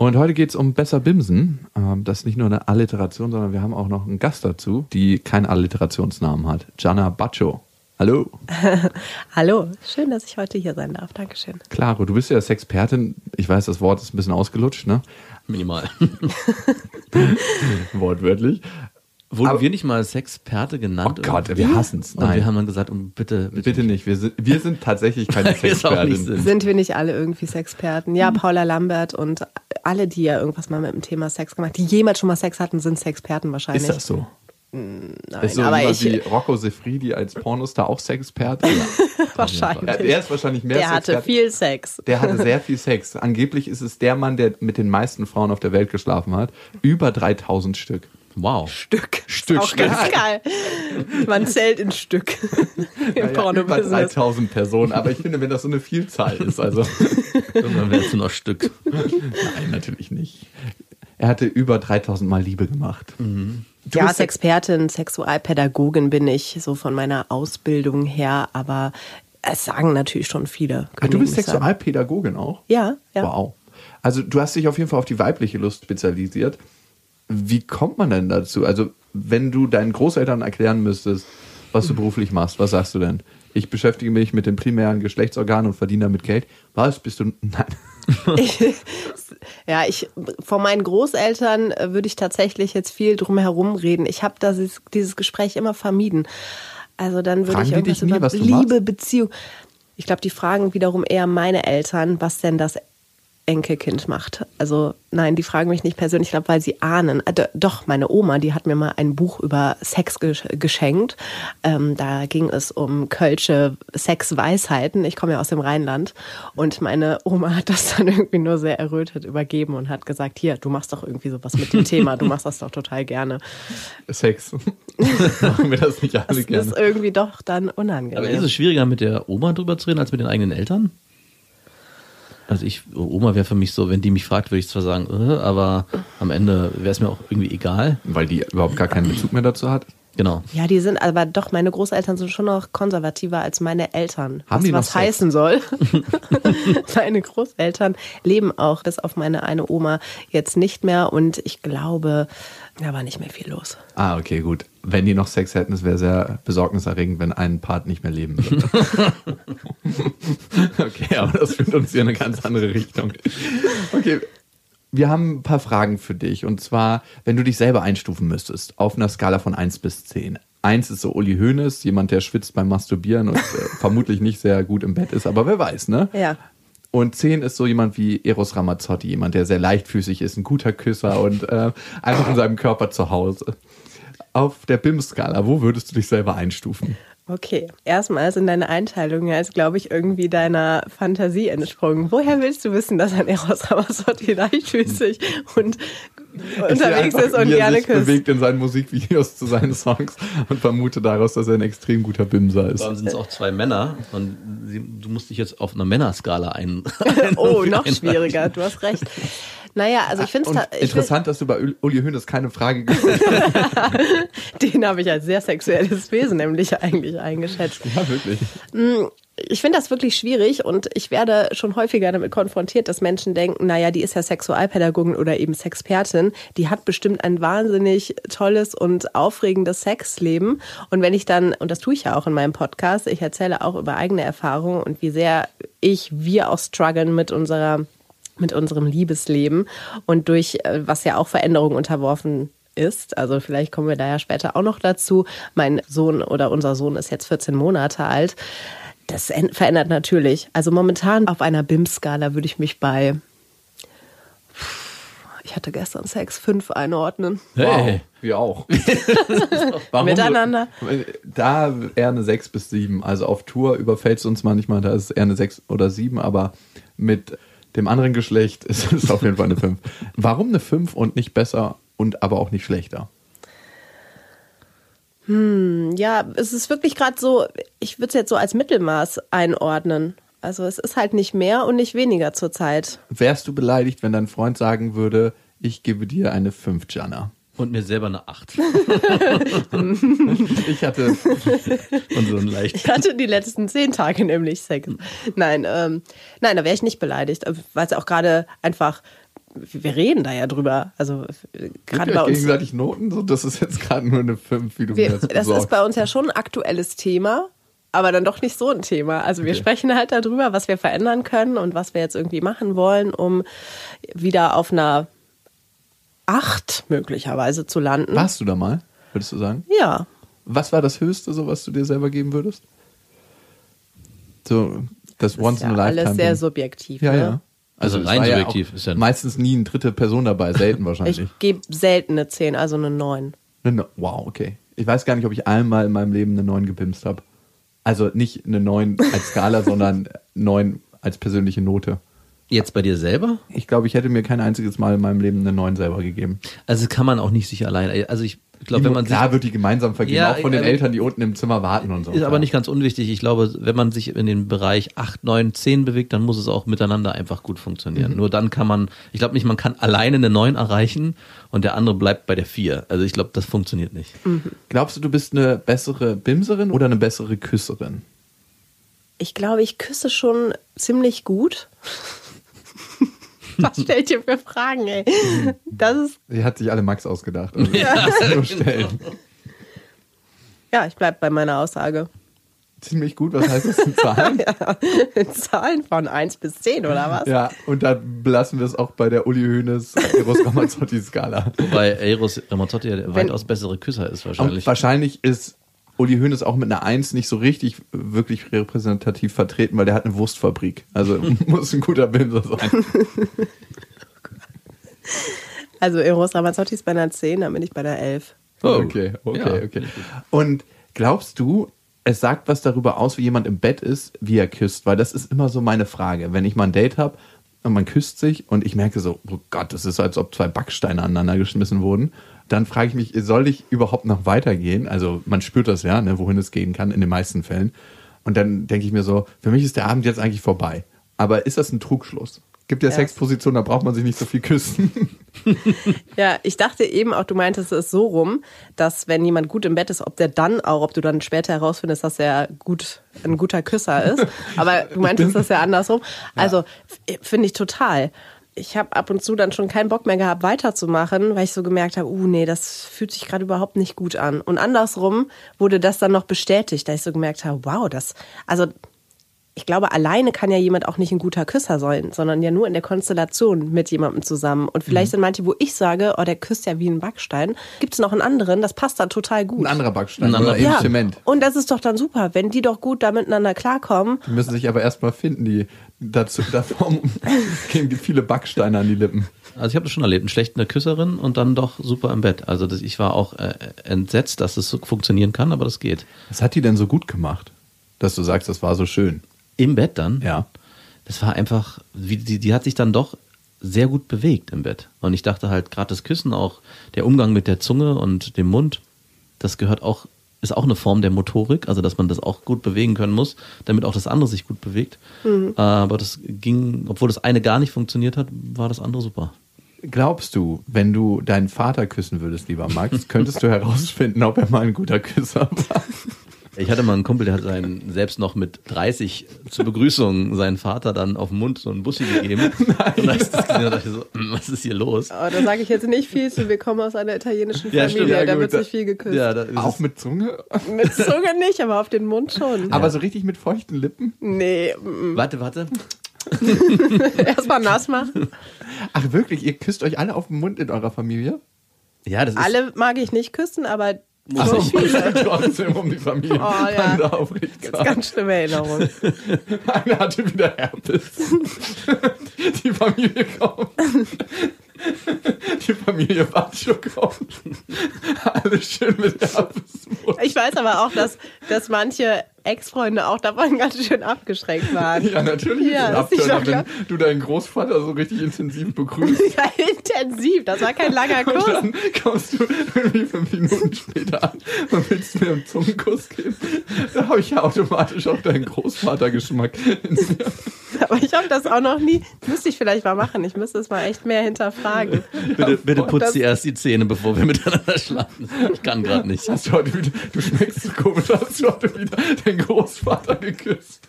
Und heute geht es um Besser Bimsen. Ähm, Das ist nicht nur eine Alliteration, sondern wir haben auch noch einen Gast dazu, die keinen Alliterationsnamen hat. Gianna Baccio. Hallo. Hallo, schön, dass ich heute hier sein darf. Dankeschön. Claro, du bist ja Sexpertin. Ich weiß, das Wort ist ein bisschen ausgelutscht, ne? Minimal. Wortwörtlich. Wurden Aber- wir nicht mal Sexperte genannt? Oh Gott, irgendwie? wir hassen's. Und Nein. wir haben dann gesagt, um, bitte, bitte, Bitte nicht, wir sind, wir sind tatsächlich keine es Sexpertin. sind. Sind wir nicht alle irgendwie Sexperten? Ja, Paula Lambert und alle, die ja irgendwas mal mit dem Thema Sex gemacht die jemals schon mal Sex hatten, sind Sexperten wahrscheinlich. Ist das so? Nein, ist so aber ich, wie Rocco Sefridi als Pornostar auch Sexperte? wahrscheinlich. Ja, der ist wahrscheinlich mehr Der hatte Sexperte. viel Sex. Der hatte sehr viel Sex. Angeblich ist es der Mann, der mit den meisten Frauen auf der Welt geschlafen hat. Über 3000 Stück. Wow. Stück. Stück, Auch ganz Stück. geil. Man zählt in Stück im Ja, über Porno-Business. 3000 Personen. Aber ich finde, wenn das so eine Vielzahl ist, also Irgendwann wärst du noch Stück. nein, natürlich nicht. Er hatte über 3000 Mal Liebe gemacht. Du Ja, Sex- Expertin, Sexualpädagogin bin ich, so von meiner Ausbildung her, aber es sagen natürlich schon viele. Können du bist nicht sagen. Sexualpädagogin auch? Ja, ja. Wow. Also du hast dich auf jeden Fall auf die weibliche Lust spezialisiert. Wie kommt man denn dazu? Also wenn du deinen Großeltern erklären müsstest, was du beruflich machst, was sagst du denn? Ich beschäftige mich mit den primären Geschlechtsorganen und verdiene damit Geld. Was bist du? Nein. Ja, ich von meinen Großeltern äh, würde ich tatsächlich jetzt viel drum herum reden. Ich habe dieses, dieses Gespräch immer vermieden. Also dann würde Fragen ich irgendwas nie, über Liebe, machst? Beziehung. Ich glaube, die fragen wiederum eher meine Eltern, was denn das Enkelkind macht. Also nein, die fragen mich nicht persönlich, ich glaube, weil sie ahnen. Äh, do- Doch, meine Oma, die hat mir mal ein Buch über Sex gesch- geschenkt. Ähm, da ging es um kölsche Sexweisheiten. Ich komme ja aus dem Rheinland. Und meine Oma hat das dann irgendwie nur sehr errötet übergeben und hat gesagt, hier, du machst doch irgendwie sowas mit dem Thema. Du machst das doch total gerne. Sex. Machen wir das nicht alle Das gerne. ist irgendwie doch dann unangenehm. Aber ist es schwieriger, mit der Oma drüber zu reden, als mit den eigenen Eltern? Also ich, Oma wäre für mich so, wenn die mich fragt, würde ich zwar sagen, äh, aber am Ende wäre es mir auch irgendwie egal. Weil die überhaupt gar keinen Bezug mehr dazu hat. Genau. Ja, die sind aber doch, meine Großeltern sind schon noch konservativer als meine Eltern. Haben was die was Sex? heißen soll. meine Großeltern leben auch bis auf meine eine Oma jetzt nicht mehr und ich glaube, da war nicht mehr viel los. Ah, okay, gut. Wenn die noch Sex hätten, es wäre sehr besorgniserregend, wenn ein Part nicht mehr leben würde. okay, aber das führt uns hier in eine ganz andere Richtung. Okay, wir haben ein paar Fragen für dich. Und zwar, wenn du dich selber einstufen müsstest, auf einer Skala von 1 bis 10. 1 ist so Uli Hoeneß, jemand, der schwitzt beim Masturbieren und äh, vermutlich nicht sehr gut im Bett ist, aber wer weiß, ne? Ja. Und 10 ist so jemand wie Eros Ramazzotti, jemand, der sehr leichtfüßig ist, ein guter Küsser und äh, einfach in seinem Körper zu Hause. Auf der BIM-Skala, wo würdest du dich selber einstufen? Okay, erstmal sind deine Einteilungen ja jetzt, glaube ich, irgendwie deiner Fantasie entsprungen. Woher willst du wissen, dass ein Eros Ramazzotti leichtfüßig und unterwegs ist und wie er gerne sich küsst? bewegt in seinen Musikvideos zu seinen Songs und vermute daraus, dass er ein extrem guter Bimser ist. Vor sind es auch zwei Männer und sie, du musst dich jetzt auf einer Männerskala ein. Oh, noch schwieriger, du hast recht. Naja, also ich finde es interessant, dass du bei Ul- Uli Hoeneß keine Frage gestellt hast. Den habe ich als sehr sexuelles Wesen nämlich eigentlich eingeschätzt. Ja, wirklich. Ich finde das wirklich schwierig und ich werde schon häufiger damit konfrontiert, dass Menschen denken, naja, die ist ja Sexualpädagogin oder eben Sexpertin, die hat bestimmt ein wahnsinnig tolles und aufregendes Sexleben. Und wenn ich dann, und das tue ich ja auch in meinem Podcast, ich erzähle auch über eigene Erfahrungen und wie sehr ich, wir auch strugglen mit unserer mit unserem Liebesleben und durch, äh, was ja auch Veränderungen unterworfen ist. Also vielleicht kommen wir da ja später auch noch dazu. Mein Sohn oder unser Sohn ist jetzt 14 Monate alt. Das verändert natürlich. Also momentan auf einer BIM-Skala würde ich mich bei, ich hatte gestern Sex, fünf einordnen. Hey. Wow, wir auch. Warum? Miteinander. Da eher eine 6 bis 7. Also auf Tour überfällt es uns manchmal, da ist es eher eine 6 oder 7, aber mit dem anderen Geschlecht ist es auf jeden Fall eine 5. Warum eine 5 und nicht besser und aber auch nicht schlechter? Ja, es ist wirklich gerade so, ich würde es jetzt so als Mittelmaß einordnen. Also es ist halt nicht mehr und nicht weniger zurzeit. Wärst du beleidigt, wenn dein Freund sagen würde, ich gebe dir eine 5, Jana? Und mir selber eine 8. Ich hatte, Und so ein leicht. Ich hatte die letzten zehn Tage nämlich Sex. Nein, ähm, nein, da wäre ich nicht beleidigt, weil es auch gerade einfach, wir reden da ja drüber. Also äh, gerade bei uns. gegenseitig Noten, so, das ist jetzt gerade nur eine 5, wie du Wir, mir jetzt das ist bei uns ja schon ein aktuelles Thema, aber dann doch nicht so ein Thema. Also wir Okay. sprechen halt darüber, was wir verändern können und was wir jetzt irgendwie machen wollen, um wieder auf einer Acht möglicherweise zu landen. Warst du da mal, würdest du sagen? Ja. Was war das Höchste, so was du dir selber geben würdest? So, das, Das Once ist ja in a Lifetime. alles sehr Ding. subjektiv. Ja, ne? ja. Also es rein subjektiv auch ist ja- meistens nie eine dritte Person dabei, selten wahrscheinlich. Ich gebe selten eine 10, also eine 9. Eine No- Wow, okay. Ich weiß gar nicht, ob ich einmal in meinem Leben eine 9 gebimst habe. Also nicht eine 9 als Skala, sondern 9 als persönliche Note. Jetzt bei dir selber? Ich glaube, ich hätte mir kein einziges Mal in meinem Leben eine 9 selber gegeben. Also kann man auch nicht sich allein. Also ich glaube, wenn man sich Klar wird die gemeinsam vergeben, Ja, auch von den ähm, Eltern, die unten im Zimmer warten und so. Ist aber nicht ganz unwichtig. Ich glaube, wenn man sich in den Bereich 8, 9, 10 bewegt, dann muss es auch miteinander einfach gut funktionieren. Nur dann kann man, ich glaube nicht, man kann alleine eine 9 erreichen und der andere bleibt bei der 4. Also ich glaube, das funktioniert nicht. Glaubst du, du bist eine bessere Bimserin oder eine bessere Küsserin? Ich glaube, ich küsse schon ziemlich gut. Was stellt ihr für Fragen, ey? Das ist, Die hat sich alle Max ausgedacht. Also, ja. stellen. ja, ich bleibe bei meiner Aussage. Ziemlich gut, was heißt das in Zahlen? Zahlen von 1 bis 10 oder was? Ja, und dann belassen wir es auch bei der Uli Hoeneß Eros Ramazzotti Skala. Wobei Eros Ramazzotti ja der weitaus bessere Küsser ist Und wahrscheinlich. wahrscheinlich ist Uli Hoeneß auch mit einer Eins nicht so richtig wirklich repräsentativ vertreten, weil der hat eine Wurstfabrik. Also muss ein guter Bimser sein. Also Eros Ramazzotti ist bei einer 10, dann bin ich bei der 11. Oh. Okay, okay, Ja, okay. Und glaubst du, es sagt was darüber aus, wie jemand im Bett ist, wie er küsst? Weil das ist immer so meine Frage. Wenn ich mal ein Date habe und man küsst sich und ich merke so, oh Gott, das ist so, als ob zwei Backsteine aneinander geschmissen wurden, dann frage ich mich, soll ich überhaupt noch weitergehen? Also man spürt das ja, ne, wohin es gehen kann, in den meisten Fällen. Und dann denke ich mir so, für mich ist der Abend jetzt eigentlich vorbei. Aber ist das ein Trugschluss? Gibt ja, Ja. Sexpositionen, da braucht man sich nicht so viel küssen. Ja, ich dachte eben auch, du meintest es so rum, dass wenn jemand gut im Bett ist, ob der dann auch, ob du dann später herausfindest, dass er gut, ein guter Küsser ist. Aber du meintest das ja andersrum. Also finde ich total. Ich habe ab und zu dann schon keinen Bock mehr gehabt, weiterzumachen, weil ich so gemerkt habe, uh, nee, das fühlt sich gerade überhaupt nicht gut an. Und andersrum wurde das dann noch bestätigt, da ich so gemerkt habe, wow, das, also ich glaube, alleine kann ja jemand auch nicht ein guter Küsser sein, sondern ja nur in der Konstellation mit jemandem zusammen. Und vielleicht Mhm. sind manche, wo ich sage, oh, der küsst ja wie ein Backstein, gibt es noch einen anderen, das passt da total gut. Ein anderer Backstein Ein anderer- ja, Zement. und das ist doch dann super, wenn die doch gut da miteinander klarkommen. Die müssen sich aber erstmal finden, die dazu, davor gehen die viele Backsteine an die Lippen. Also ich habe das schon erlebt, eine schlechte Küsserin und dann doch super im Bett. Also das, ich war auch äh, entsetzt, dass es so funktionieren kann, aber das geht. Was hat die denn so gut gemacht, dass du sagst, das war so schön? Im Bett dann? Ja. Das war einfach, wie, die, die hat sich dann doch sehr gut bewegt im Bett. Und ich dachte halt, gerade das Küssen auch, der Umgang mit der Zunge und dem Mund, das gehört auch, ist auch eine Form der Motorik, also dass man das auch gut bewegen können muss, damit auch das andere sich gut bewegt. Aber das ging, obwohl das eine gar nicht funktioniert hat, war das andere super. Glaubst du, wenn du deinen Vater küssen würdest, lieber Max, könntest du herausfinden, ob er mal ein guter Küsser war? Ich hatte mal einen Kumpel, der hat seinen, selbst noch mit 30 zur Begrüßung seinen Vater dann auf den Mund so einen Bussi gegeben. Und als ich das gesehen habe, dachte ich so, "Hm, was ist hier los? Aber da sage ich jetzt nicht viel zu, wir kommen aus einer italienischen Ja, Familie, stimmt, ja, da gut, wird sich viel geküsst. Ja, Auch mit Zunge? Mit Zunge nicht, aber auf den Mund schon. Aber so richtig mit feuchten Lippen? Nee, mm, warte, warte. erstmal nass machen. Ach wirklich, ihr küsst euch alle auf den Mund in eurer Familie? Ja, das ist, Alle mag ich nicht küssen, aber Also schon viele. trotzdem um die Familie. Oh, ja. Das ist ganz schlimme Erinnerung. Einer hatte wieder Herpes. Die Familie kommt. Die Familie Batscho kommt. Alles schön mit Herpes. Ich weiß aber auch, dass, dass manche Ex-Freunde auch davon ganz schön abgeschränkt waren. Ja, natürlich. Ja, ist Abturner, wenn du deinen Großvater so richtig intensiv begrüßt. Ja, intensiv. Das war kein langer Und Kuss. dann kommst du irgendwie fünf Minuten später an und willst mir einen Zungenkuss geben. Da habe ich ja automatisch auch deinen Großvatergeschmack. in mir. Aber ich habe das auch noch nie. Müsste ich vielleicht mal machen. Ich müsste es mal echt mehr hinterfragen. Bitte, bitte putz dir erst die Zähne, bevor wir miteinander schlafen. Ich kann gerade nicht. Hast du heute wieder, du schmeckst so komisch, hast du heute wieder deinen Großvater geküsst.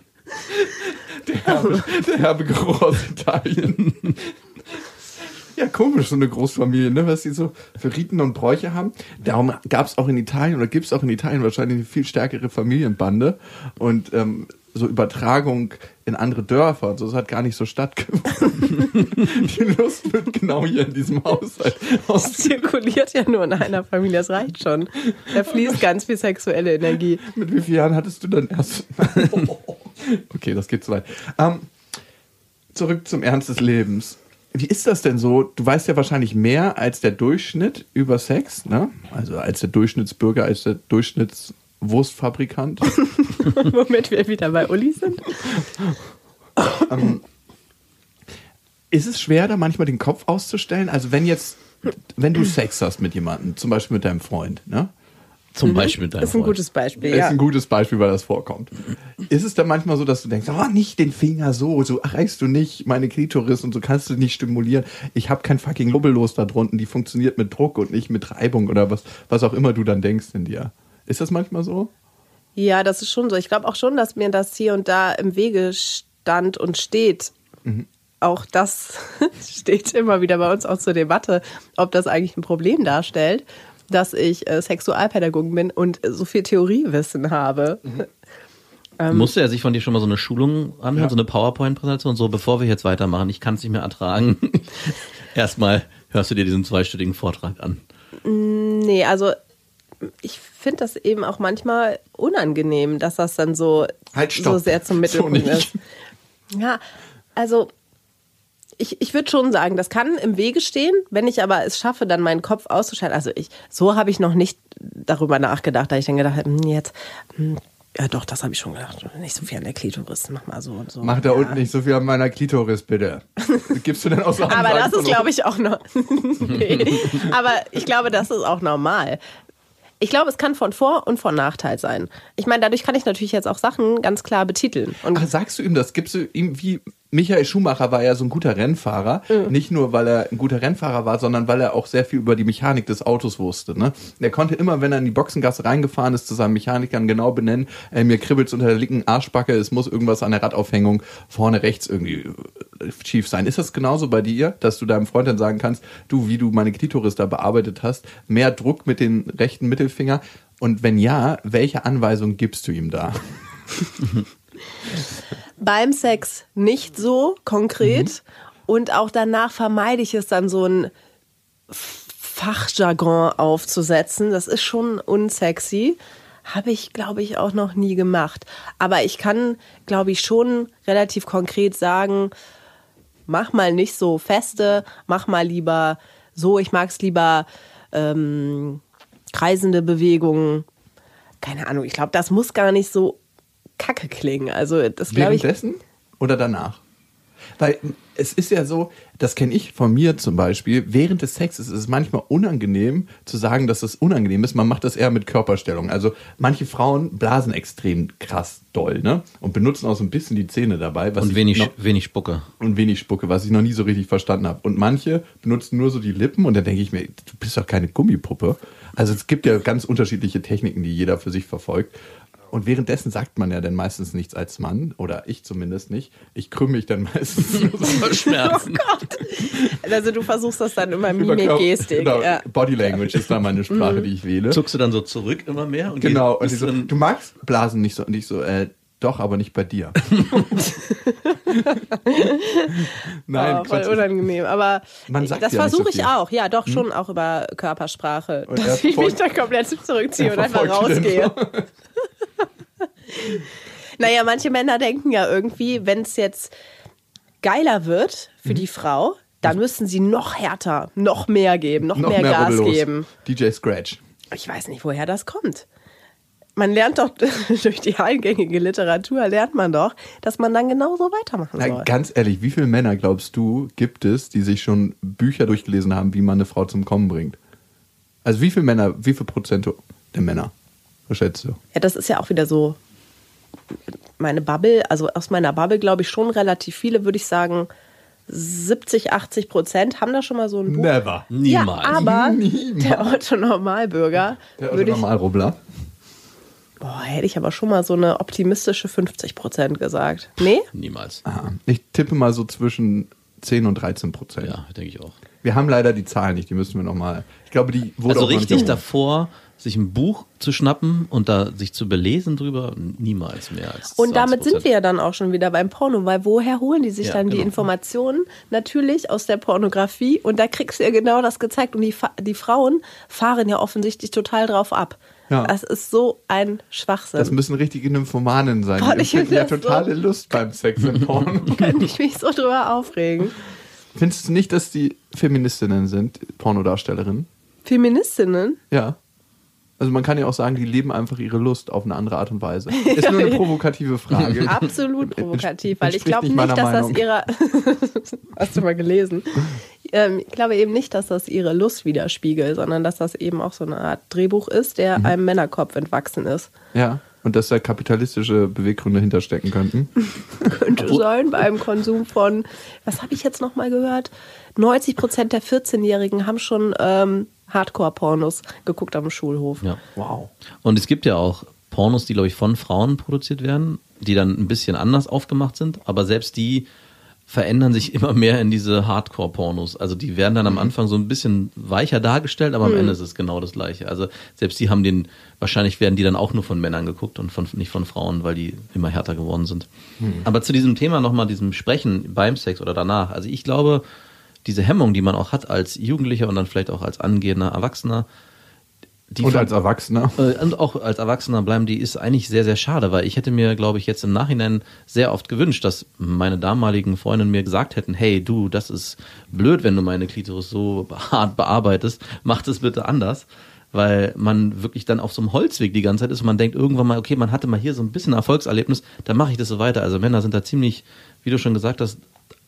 Der herbe, der herbe Geruch aus Italien. Ja, komisch, so eine Großfamilie, ne? was die so für Riten und Bräuche haben. Darum gab es auch in Italien oder gibt es auch in Italien wahrscheinlich eine viel stärkere Familienbande und ähm, so Übertragung in andere Dörfer und so, das hat gar nicht so stattgefunden. die Lust wird genau hier in diesem Haushalt Es aus zirkuliert ja nur in einer Familie. Das reicht schon. Da fließt ganz viel sexuelle Energie. Mit wie vielen Jahren hattest du dann erst? okay, das geht zu weit. Ähm, zurück zum Ernst des Lebens. Wie ist das denn so? Du weißt ja wahrscheinlich mehr als der Durchschnitt über Sex, ne? Also als der Durchschnittsbürger, als der Durchschnittswurstfabrikant. Womit wir wieder bei Uli sind. ist es schwer, da manchmal den Kopf auszustellen? Also wenn jetzt, wenn du Sex hast mit jemandem, zum Beispiel mit deinem Freund, ne? Zum Beispiel mit deinem Das ist ein Freund. gutes Beispiel. Ist Ja. ein gutes Beispiel, weil das vorkommt. Ist es dann manchmal so, dass du denkst, oh, nicht den Finger so, so erreichst du nicht meine Klitoris und so kannst du nicht stimulieren. Ich habe kein fucking Lubbellos da drunten, die funktioniert mit Druck und nicht mit Reibung oder was, was auch immer du dann denkst in dir. Ist das manchmal so? Ja, das ist schon so. Ich glaube auch schon, dass mir das hier und da im Wege stand und steht. Auch das steht immer wieder bei uns auch zur Debatte, ob das eigentlich ein Problem darstellt, dass ich äh, Sexualpädagogin bin und so viel Theoriewissen habe. Musste er sich von dir schon mal so eine Schulung anhören, so eine PowerPoint-Präsentation, so bevor wir jetzt weitermachen, ich kann es nicht mehr ertragen. Erstmal hörst du dir diesen zweistündigen Vortrag an. Nee, also ich finde das eben auch manchmal unangenehm, dass das dann so, Halt, so sehr zum So Mittelpunkt nicht. ist. Ja, also ich, ich würde schon sagen, das kann im Wege stehen, wenn ich aber es schaffe, dann meinen Kopf auszuschalten. Also ich, so habe ich noch nicht darüber nachgedacht, da ich dann gedacht habe, hm, jetzt, hm, ja doch, das habe ich schon gedacht. Nicht so viel an der Klitoris, mach mal so und so. Mach da ja. unten nicht so viel an meiner Klitoris, bitte. Gibst du denn auch so Aber das ist, glaube ich, auch noch. nee. Aber ich glaube, das ist auch normal. Ich glaube, es kann von Vor- und von Nachteil sein. Ich meine, dadurch kann ich natürlich jetzt auch Sachen ganz klar betiteln. Und Ach, sagst du ihm das? Gibst du ihm wie Michael Schumacher war ja so ein guter Rennfahrer, nicht nur weil er ein guter Rennfahrer war, sondern weil er auch sehr viel über die Mechanik des Autos wusste. Ne? Er konnte immer, wenn er in die Boxengasse reingefahren ist, zu seinen Mechanikern genau benennen, äh, mir kribbelt's unter der linken Arschbacke, es muss irgendwas an der Radaufhängung vorne rechts irgendwie äh, schief sein. Ist das genauso bei dir, dass du deinem Freund dann sagen kannst, du, wie du meine Klitoris da bearbeitet hast, mehr Druck mit den rechten Mittelfinger? Und wenn ja, welche Anweisung gibst du ihm da? beim Sex nicht so konkret. Und auch danach vermeide ich es dann so ein Fachjargon aufzusetzen. Das ist schon unsexy. Habe ich, glaube ich, auch noch nie gemacht. Aber ich kann, glaube ich, schon relativ konkret sagen, mach mal nicht so feste, mach mal lieber so, ich mag es lieber ähm, kreisende Bewegungen. Keine Ahnung, ich glaube, das muss gar nicht so kacke klingen. Also das glaube ich. Währenddessen oder danach? Weil es ist ja so, das kenne ich von mir zum Beispiel, während des Sexes ist es manchmal unangenehm zu sagen, dass es unangenehm ist. Man macht das eher mit Körperstellung. Also manche Frauen blasen extrem krass doll, ne? Und benutzen auch so ein bisschen die Zähne dabei. Was Und wenig, noch, wenig Spucke. und wenig Spucke, was ich noch nie so richtig verstanden habe. Und manche benutzen nur so die Lippen und dann denke ich mir, du bist doch keine Gummipuppe. Also es gibt ja ganz unterschiedliche Techniken, die jeder für sich verfolgt. Und währenddessen sagt man ja dann meistens nichts als Mann, oder ich zumindest nicht. Ich krümme mich dann meistens nur so Schmerzen. Also du versuchst das dann immer über Mimik, Gestik. Genau, Ja. Body Language ist da meine Sprache, die ich wähle. Zuckst du dann so zurück immer mehr? Und Genau, und so, du magst Blasen nicht so. Und ich so, äh, doch, aber nicht bei dir. Nein, Oh, voll Quatsch. unangenehm. Aber das ja nicht so versuche ich. Hm? auch. Ja, doch schon auch über Körpersprache. Und er dass ich mich dann komplett zurückziehe und einfach rausgehe. naja, manche Männer denken ja irgendwie, wenn es jetzt geiler wird Mhm. für die Frau, dann müssen sie noch härter, noch mehr geben, noch, Noch mehr, mehr Gas Rubbellos. geben. DJ Scratch. Ich weiß nicht, woher das kommt. Man lernt doch durch die eingängige Literatur, lernt man doch, dass man dann genauso weitermachen soll. Na, ganz ehrlich, wie viele Männer glaubst du gibt es, die sich schon Bücher durchgelesen haben, wie man eine Frau zum Kommen bringt? Also wie viele Männer, wie viel Prozent der Männer? Was schätzt du? Ja, das ist ja auch wieder so meine Bubble. Also aus meiner Bubble glaube ich schon relativ viele, würde ich sagen, 70, 80 Prozent haben da schon mal so ein Buch. Never. Niemals. Ja, aber Niemals. der Otto Normalbürger Der würde ich, Normalrubbler. Boah, hätte ich aber schon mal so eine optimistische 50 Prozent gesagt. Nee? Niemals. Aha. Ich tippe mal so zwischen 10 und 13 Prozent. Ja, denke ich auch. Wir haben leider die Zahlen nicht, die müssen wir nochmal. Ich glaube, die wurde Also auch noch richtig nicht- davor, sich ein Buch zu schnappen und da sich zu belesen drüber, niemals mehr als Und damit 20%. sind wir ja dann auch schon wieder beim Porno, weil woher holen die sich Ja, dann die genau. Informationen? Natürlich aus der Pornografie und da kriegst du ja genau das gezeigt und die, Fa- die Frauen fahren ja offensichtlich total drauf ab. Ja. Das ist so ein Schwachsinn. Das müssen richtige Nymphomanen sein. Boah, ich ja totale so- Lust beim Sex in Porn. könnte ich mich so drüber aufregen. Findest du nicht, dass die Feministinnen sind, Pornodarstellerinnen? Feministinnen? Ja. Also man kann ja auch sagen, die leben einfach ihre Lust auf eine andere Art und Weise. Ist nur eine provokative Frage. Absolut provokativ, weil ich glaube nicht dass das Meinung. ihrer. Hast du mal gelesen? Ähm, ich glaube eben nicht, dass das ihre Lust widerspiegelt, sondern dass das eben auch so eine Art Drehbuch ist, der Mhm. einem Männerkopf entwachsen ist. Ja. Und dass da kapitalistische Beweggründe hinterstecken könnten. Könnte sein beim Konsum von, was habe ich jetzt nochmal gehört? 90 Prozent der 14-Jährigen haben schon ähm, Hardcore-Pornos geguckt am Schulhof. Ja. Wow. Und es gibt ja auch Pornos, die, glaube ich, von Frauen produziert werden, die dann ein bisschen anders aufgemacht sind, aber selbst die verändern sich immer mehr in diese Hardcore-Pornos. Also die werden dann am Anfang so ein bisschen weicher dargestellt, aber am Ende ist es genau das Gleiche. Also selbst die haben den, wahrscheinlich werden die dann auch nur von Männern geguckt und von, nicht von Frauen, weil die immer härter geworden sind. Aber zu diesem Thema nochmal, diesem Sprechen beim Sex oder danach. Also ich glaube, diese Hemmung, die man auch hat als Jugendlicher und dann vielleicht auch als angehender Erwachsener, die Und als Erwachsener. äh, und auch als Erwachsener bleiben, die ist eigentlich sehr, sehr schade, weil ich hätte mir, glaube ich, jetzt im Nachhinein sehr oft gewünscht, dass meine damaligen Freundinnen mir gesagt hätten, hey du, das ist blöd, wenn du meine Klitoris so hart bearbeitest, mach das bitte anders. Weil man wirklich dann auf so einem Holzweg die ganze Zeit ist und man denkt irgendwann mal, okay, man hatte mal hier so ein bisschen Erfolgserlebnis, dann mache ich das so weiter. Also Männer sind da ziemlich, wie du schon gesagt hast,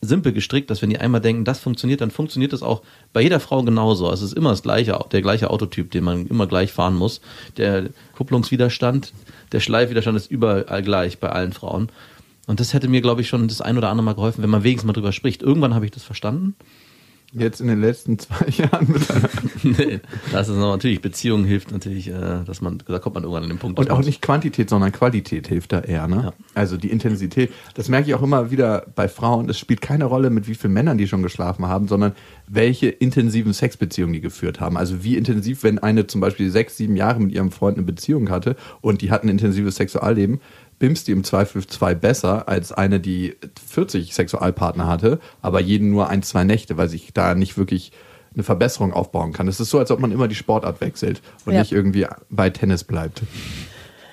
simpel gestrickt, dass wenn die einmal denken, das funktioniert, dann funktioniert das auch bei jeder Frau genauso. Es ist immer das gleiche, der gleiche Autotyp, den man immer gleich fahren muss. Der Kupplungswiderstand, der Schleifwiderstand ist überall gleich bei allen Frauen. Und das hätte mir, glaube ich, schon das ein oder andere Mal geholfen, wenn man wenigstens mal drüber spricht. Irgendwann habe ich das verstanden. Jetzt in den letzten zwei Jahren mit einer. nee, das ist noch natürlich, Beziehung hilft natürlich, äh, dass man, da kommt man irgendwann an den Punkt. Und auch nicht Quantität, sondern Qualität hilft da eher, ne? Ja. Also die Intensität. Das merke ich auch immer wieder bei Frauen. Es spielt keine Rolle, mit wie vielen Männern die schon geschlafen haben, sondern welche intensiven Sexbeziehungen die geführt haben. Also wie intensiv, wenn eine zum Beispiel sechs, sieben Jahre mit ihrem Freund eine Beziehung hatte und die hat ein intensives Sexualleben, bimst die im Zweifel zwei besser als eine, die 40 Sexualpartner hatte, aber jeden nur ein, zwei Nächte, weil sich da nicht wirklich eine Verbesserung aufbauen kann. Es ist so, als ob man immer die Sportart wechselt und Ja. nicht irgendwie bei Tennis bleibt.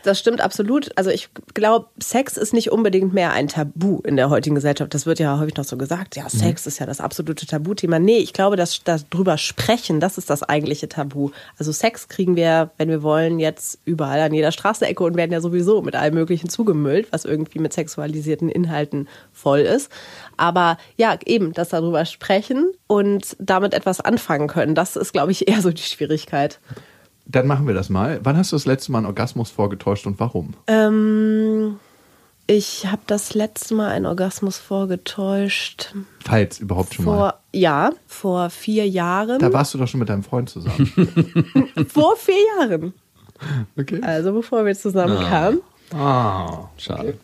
Das stimmt absolut. Also ich glaube, Sex ist nicht unbedingt mehr ein Tabu in der heutigen Gesellschaft. Das wird ja häufig noch so gesagt. Ja, Sex ist ja das absolute Tabuthema. Nee, ich glaube, dass darüber sprechen, das ist das eigentliche Tabu. Also Sex kriegen wir, wenn wir wollen, jetzt überall an jeder Straßenecke und werden ja sowieso mit allem Möglichen zugemüllt, was irgendwie mit sexualisierten Inhalten voll ist. Aber ja, eben, dass darüber sprechen und damit etwas anfangen können, das ist, glaube ich, eher so die Schwierigkeit. Dann machen wir das mal. Wann hast du das letzte Mal einen Orgasmus vorgetäuscht und warum? Ähm, ich habe das letzte Mal einen Orgasmus vorgetäuscht. Falls überhaupt schon mal. Vor, ja, vor vier Jahren. Da warst du doch schon mit deinem Freund zusammen. vor vier Jahren. Okay. Also bevor wir zusammenkamen. Ah. Schade.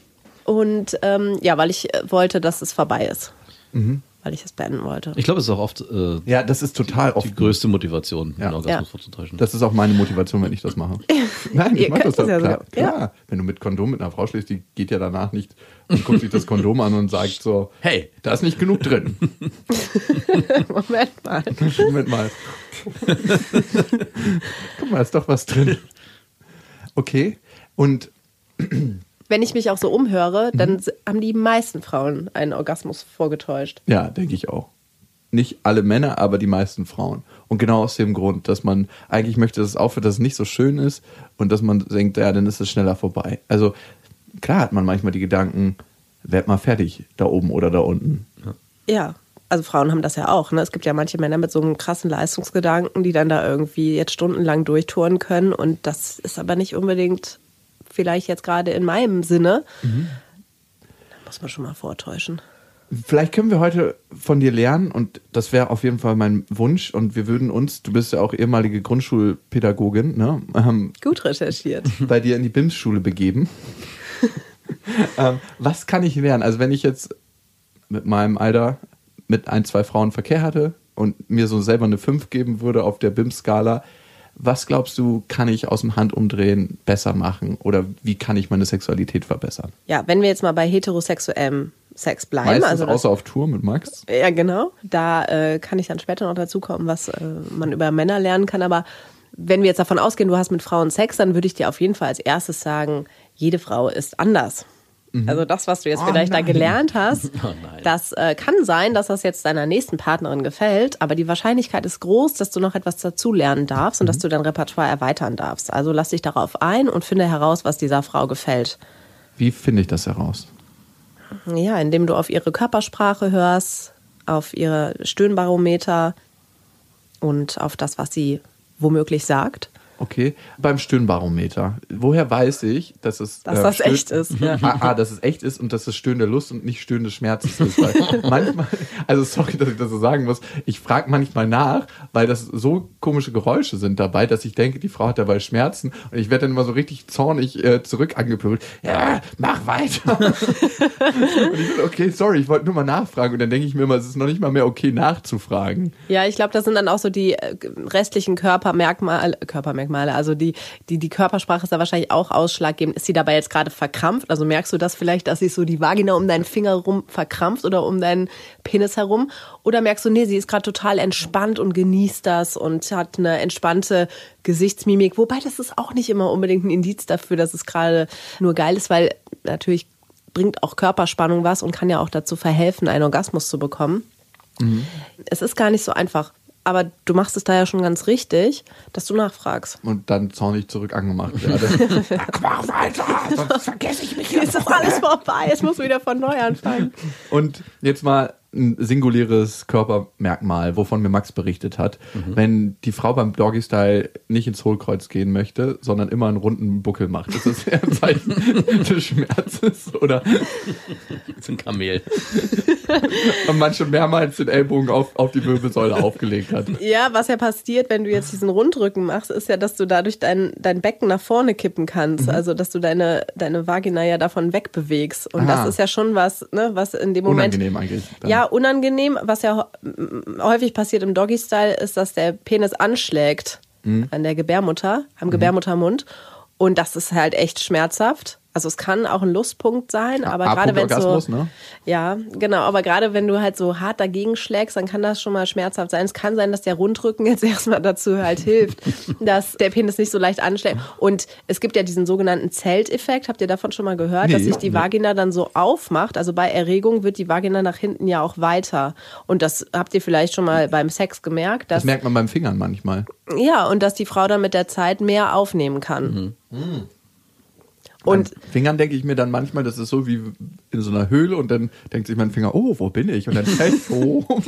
Und ähm, ja, weil ich äh, wollte, dass es vorbei ist. Mhm. Weil ich es beenden wollte. Ich glaube, es ist auch oft äh, Ja, das ist total die oft. größte Motivation, Ja. einen Orgasmus Ja. vorzutäuschen. Das ist auch meine Motivation, wenn ich das mache. Nein, ich Ihr mach das doch ja klar. sogar. Ja. klar. Wenn du mit Kondom mit einer Frau schläfst, die geht ja danach nicht und guckt sich das Kondom an und sagt so, Hey. da ist nicht genug drin. Moment mal. Moment mal. Guck mal, ist doch was drin. Okay. Und Wenn ich mich auch so umhöre, dann Mhm. haben die meisten Frauen einen Orgasmus vorgetäuscht. ja, denke ich auch. nicht alle Männer, aber die meisten Frauen. Und genau aus dem Grund, dass man eigentlich möchte, dass es aufhört, dass es nicht so schön ist und dass man denkt, ja, dann ist es schneller vorbei. Also klar hat man manchmal die Gedanken, werd mal fertig, da oben oder da unten. Ja, also Frauen haben das ja auch. Ne? Es gibt ja manche Männer mit so einem krassen Leistungsgedanken, die dann da irgendwie jetzt stundenlang durchtouren können. Und das ist aber nicht unbedingt vielleicht jetzt gerade in meinem Sinne. Da muss man schon mal vortäuschen. Vielleicht können wir heute von dir lernen und das wäre auf jeden Fall mein Wunsch und wir würden uns, du bist ja auch ehemalige Grundschulpädagogin, ne, ähm, Gut recherchiert. bei dir in die BIMS-Schule begeben. ähm, was kann ich lernen? Also wenn ich jetzt mit meinem Alter mit ein, zwei Frauen Verkehr hatte und mir so selber eine 5 geben würde auf der BIMS-Skala, was glaubst du, kann ich aus dem Handumdrehen besser machen? Oder wie kann ich meine Sexualität verbessern? Ja, wenn wir jetzt mal bei heterosexuellem Sex bleiben. Meistens also das- außer auf Tour mit Max. Ja, genau. Da äh, kann ich dann später noch dazu kommen, was äh, man über Männer lernen kann. Aber wenn wir jetzt davon ausgehen, du hast mit Frauen Sex, dann würde ich dir auf jeden Fall als erstes sagen, jede Frau ist anders. Also das, was du jetzt Oh vielleicht da nein. gelernt hast, Oh das äh, kann sein, dass das jetzt deiner nächsten Partnerin gefällt, aber die Wahrscheinlichkeit ist groß, dass du noch etwas dazulernen darfst und dass du dein Repertoire erweitern darfst. Also lass dich darauf ein und finde heraus, was dieser Frau gefällt. Wie finde ich das heraus? Ja, indem du auf ihre Körpersprache hörst, auf ihre Stöhnbarometer und auf das, was sie womöglich sagt. Okay, beim Stöhnbarometer. Woher weiß ich, dass es Dass das Stöhn- echt ist. Ah, ah, dass es echt ist und dass es stöhnende Lust und nicht stöhnende Schmerzes ist. Weil manchmal, also sorry, dass ich das so sagen muss, ich frage manchmal nach, weil das so komische Geräusche sind dabei, dass ich denke, die Frau hat dabei Schmerzen und ich werde dann immer so richtig zornig äh, zurück angepöbelt. Ja, mach weiter. und ich so, okay, sorry, ich wollte nur mal nachfragen und dann denke ich mir immer, es ist noch nicht mal mehr okay nachzufragen. Ja, ich glaube, das sind dann auch so die äh, restlichen Körpermerkmale, Körpermerkmale, also die, die, die Körpersprache ist da wahrscheinlich auch ausschlaggebend. Ist sie dabei jetzt gerade verkrampft? Also merkst du das vielleicht, dass sich so die Vagina um deinen Finger rum verkrampft oder um deinen Penis herum? Oder merkst du, nee, sie ist gerade total entspannt und genießt das und hat eine entspannte Gesichtsmimik. Wobei das ist auch nicht immer unbedingt ein Indiz dafür, dass es gerade nur geil ist, weil natürlich bringt auch Körperspannung was und kann ja auch dazu verhelfen, einen Orgasmus zu bekommen. Es ist gar nicht so einfach. Aber du machst es da ja schon ganz richtig, dass du nachfragst. Und dann zornig zurück angemacht werde. Mach weiter, sonst vergesse ich mich Jetzt ist doch alles vorbei, jetzt musst du wieder von neu anfangen. Und jetzt mal ein singuläres Körpermerkmal, wovon mir Max berichtet hat. Wenn die Frau beim Doggy Style nicht ins Hohlkreuz gehen möchte, sondern immer einen runden Buckel macht, ist das eher ein Zeichen des Schmerzes oder ein Kamel. und man schon mehrmals den Ellbogen auf, auf die Wirbelsäule aufgelegt hat. Ja, was ja passiert, wenn du jetzt diesen Rundrücken machst, ist ja, dass du dadurch dein, dein Becken nach vorne kippen kannst. Also, dass du deine, deine Vagina ja davon wegbewegst. Und Ah. das ist ja schon was, ne, was in dem Moment. Unangenehm eigentlich. dann. Ja, unangenehm. Was ja hä- häufig passiert im Doggy-Style, ist, dass der Penis anschlägt Mhm. an der Gebärmutter, am Gebärmuttermund. Und das ist halt echt schmerzhaft. Also es kann auch ein Lustpunkt sein, aber gerade wenn so ne? ja genau, aber gerade wenn du halt so hart dagegen schlägst, dann kann das schon mal schmerzhaft sein. Es kann sein, dass der Rundrücken jetzt erstmal dazu halt hilft, dass der Penis nicht so leicht anschlägt. Und es gibt ja diesen sogenannten Zelteffekt. Habt ihr davon schon mal gehört, Nee, dass sich die nee. Vagina dann so aufmacht? Also bei Erregung wird die Vagina nach hinten ja auch weiter. Und das habt ihr vielleicht schon mal beim Sex gemerkt, dass Das merkt man beim Fingern manchmal. ja und dass die Frau dann mit der Zeit mehr aufnehmen kann. Und Beim Fingern denke ich mir dann manchmal, das ist so wie in so einer Höhle und dann denkt sich mein Finger, oh, wo bin ich? Und dann fällt oh.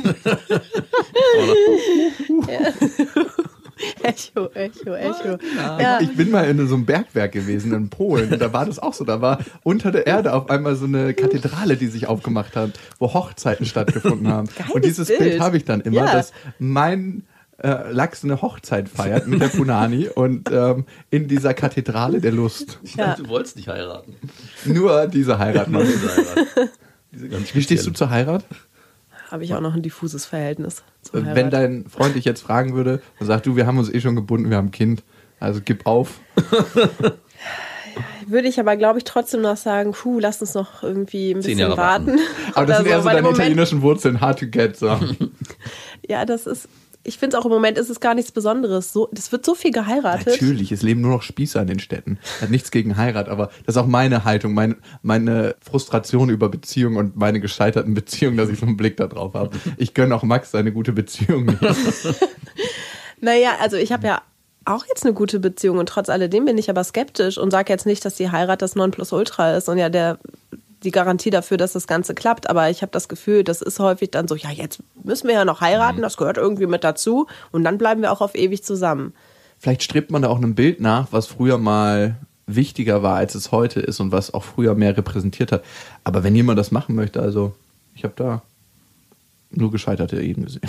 Echo, Echo, Echo. Ja. Ich bin mal in so einem Bergwerk gewesen in Polen und da war das auch so. Da war unter der Erde auf einmal so eine Kathedrale, die sich aufgemacht hat, wo Hochzeiten stattgefunden haben. Geiles und dieses Bild, Bild. habe ich dann immer, Ja. dass mein äh, Lachs eine Hochzeit feiert mit der Punani und ähm, in dieser Kathedrale der Lust. Ich Ja. dachte, du wolltest nicht heiraten. Nur diese Heirat. Nur Mann. diese Heirat. Diese ganz Wie stehst du zur Heirat? Habe ich auch noch ein diffuses Verhältnis zur Heirat. Wenn dein Freund dich jetzt fragen würde und sagt, du, wir haben uns eh schon gebunden, wir haben ein Kind, also gib auf. Würde ich aber, glaube ich, trotzdem noch sagen, puh, lass uns noch irgendwie ein bisschen warten. warten. Aber das sind eher so deine italienischen Wurzeln, hard to get. So. Ja, das ist, ich finde es auch im Moment ist es gar nichts Besonderes. So, das wird so viel geheiratet. Natürlich, es leben nur noch Spießer in den Städten. Hat nichts gegen Heirat, aber das ist auch meine Haltung, mein, meine Frustration über Beziehungen und meine gescheiterten Beziehungen, dass ich so einen Blick da drauf habe. Ich gönne auch Max seine gute Beziehung nicht. Naja, also ich habe ja auch jetzt eine gute Beziehung und trotz alledem bin ich aber skeptisch und sage jetzt nicht, dass die Heirat das Nonplusultra ist und ja der die Garantie dafür, dass das Ganze klappt. Aber ich habe das Gefühl, das ist häufig dann so, ja, jetzt müssen wir ja noch heiraten, das gehört irgendwie mit dazu und dann bleiben wir auch auf ewig zusammen. Vielleicht strebt man da auch einem Bild nach, was früher mal wichtiger war, als es heute ist und was auch früher mehr repräsentiert hat. Aber wenn jemand das machen möchte, also ich habe da nur gescheiterte Ehen gesehen.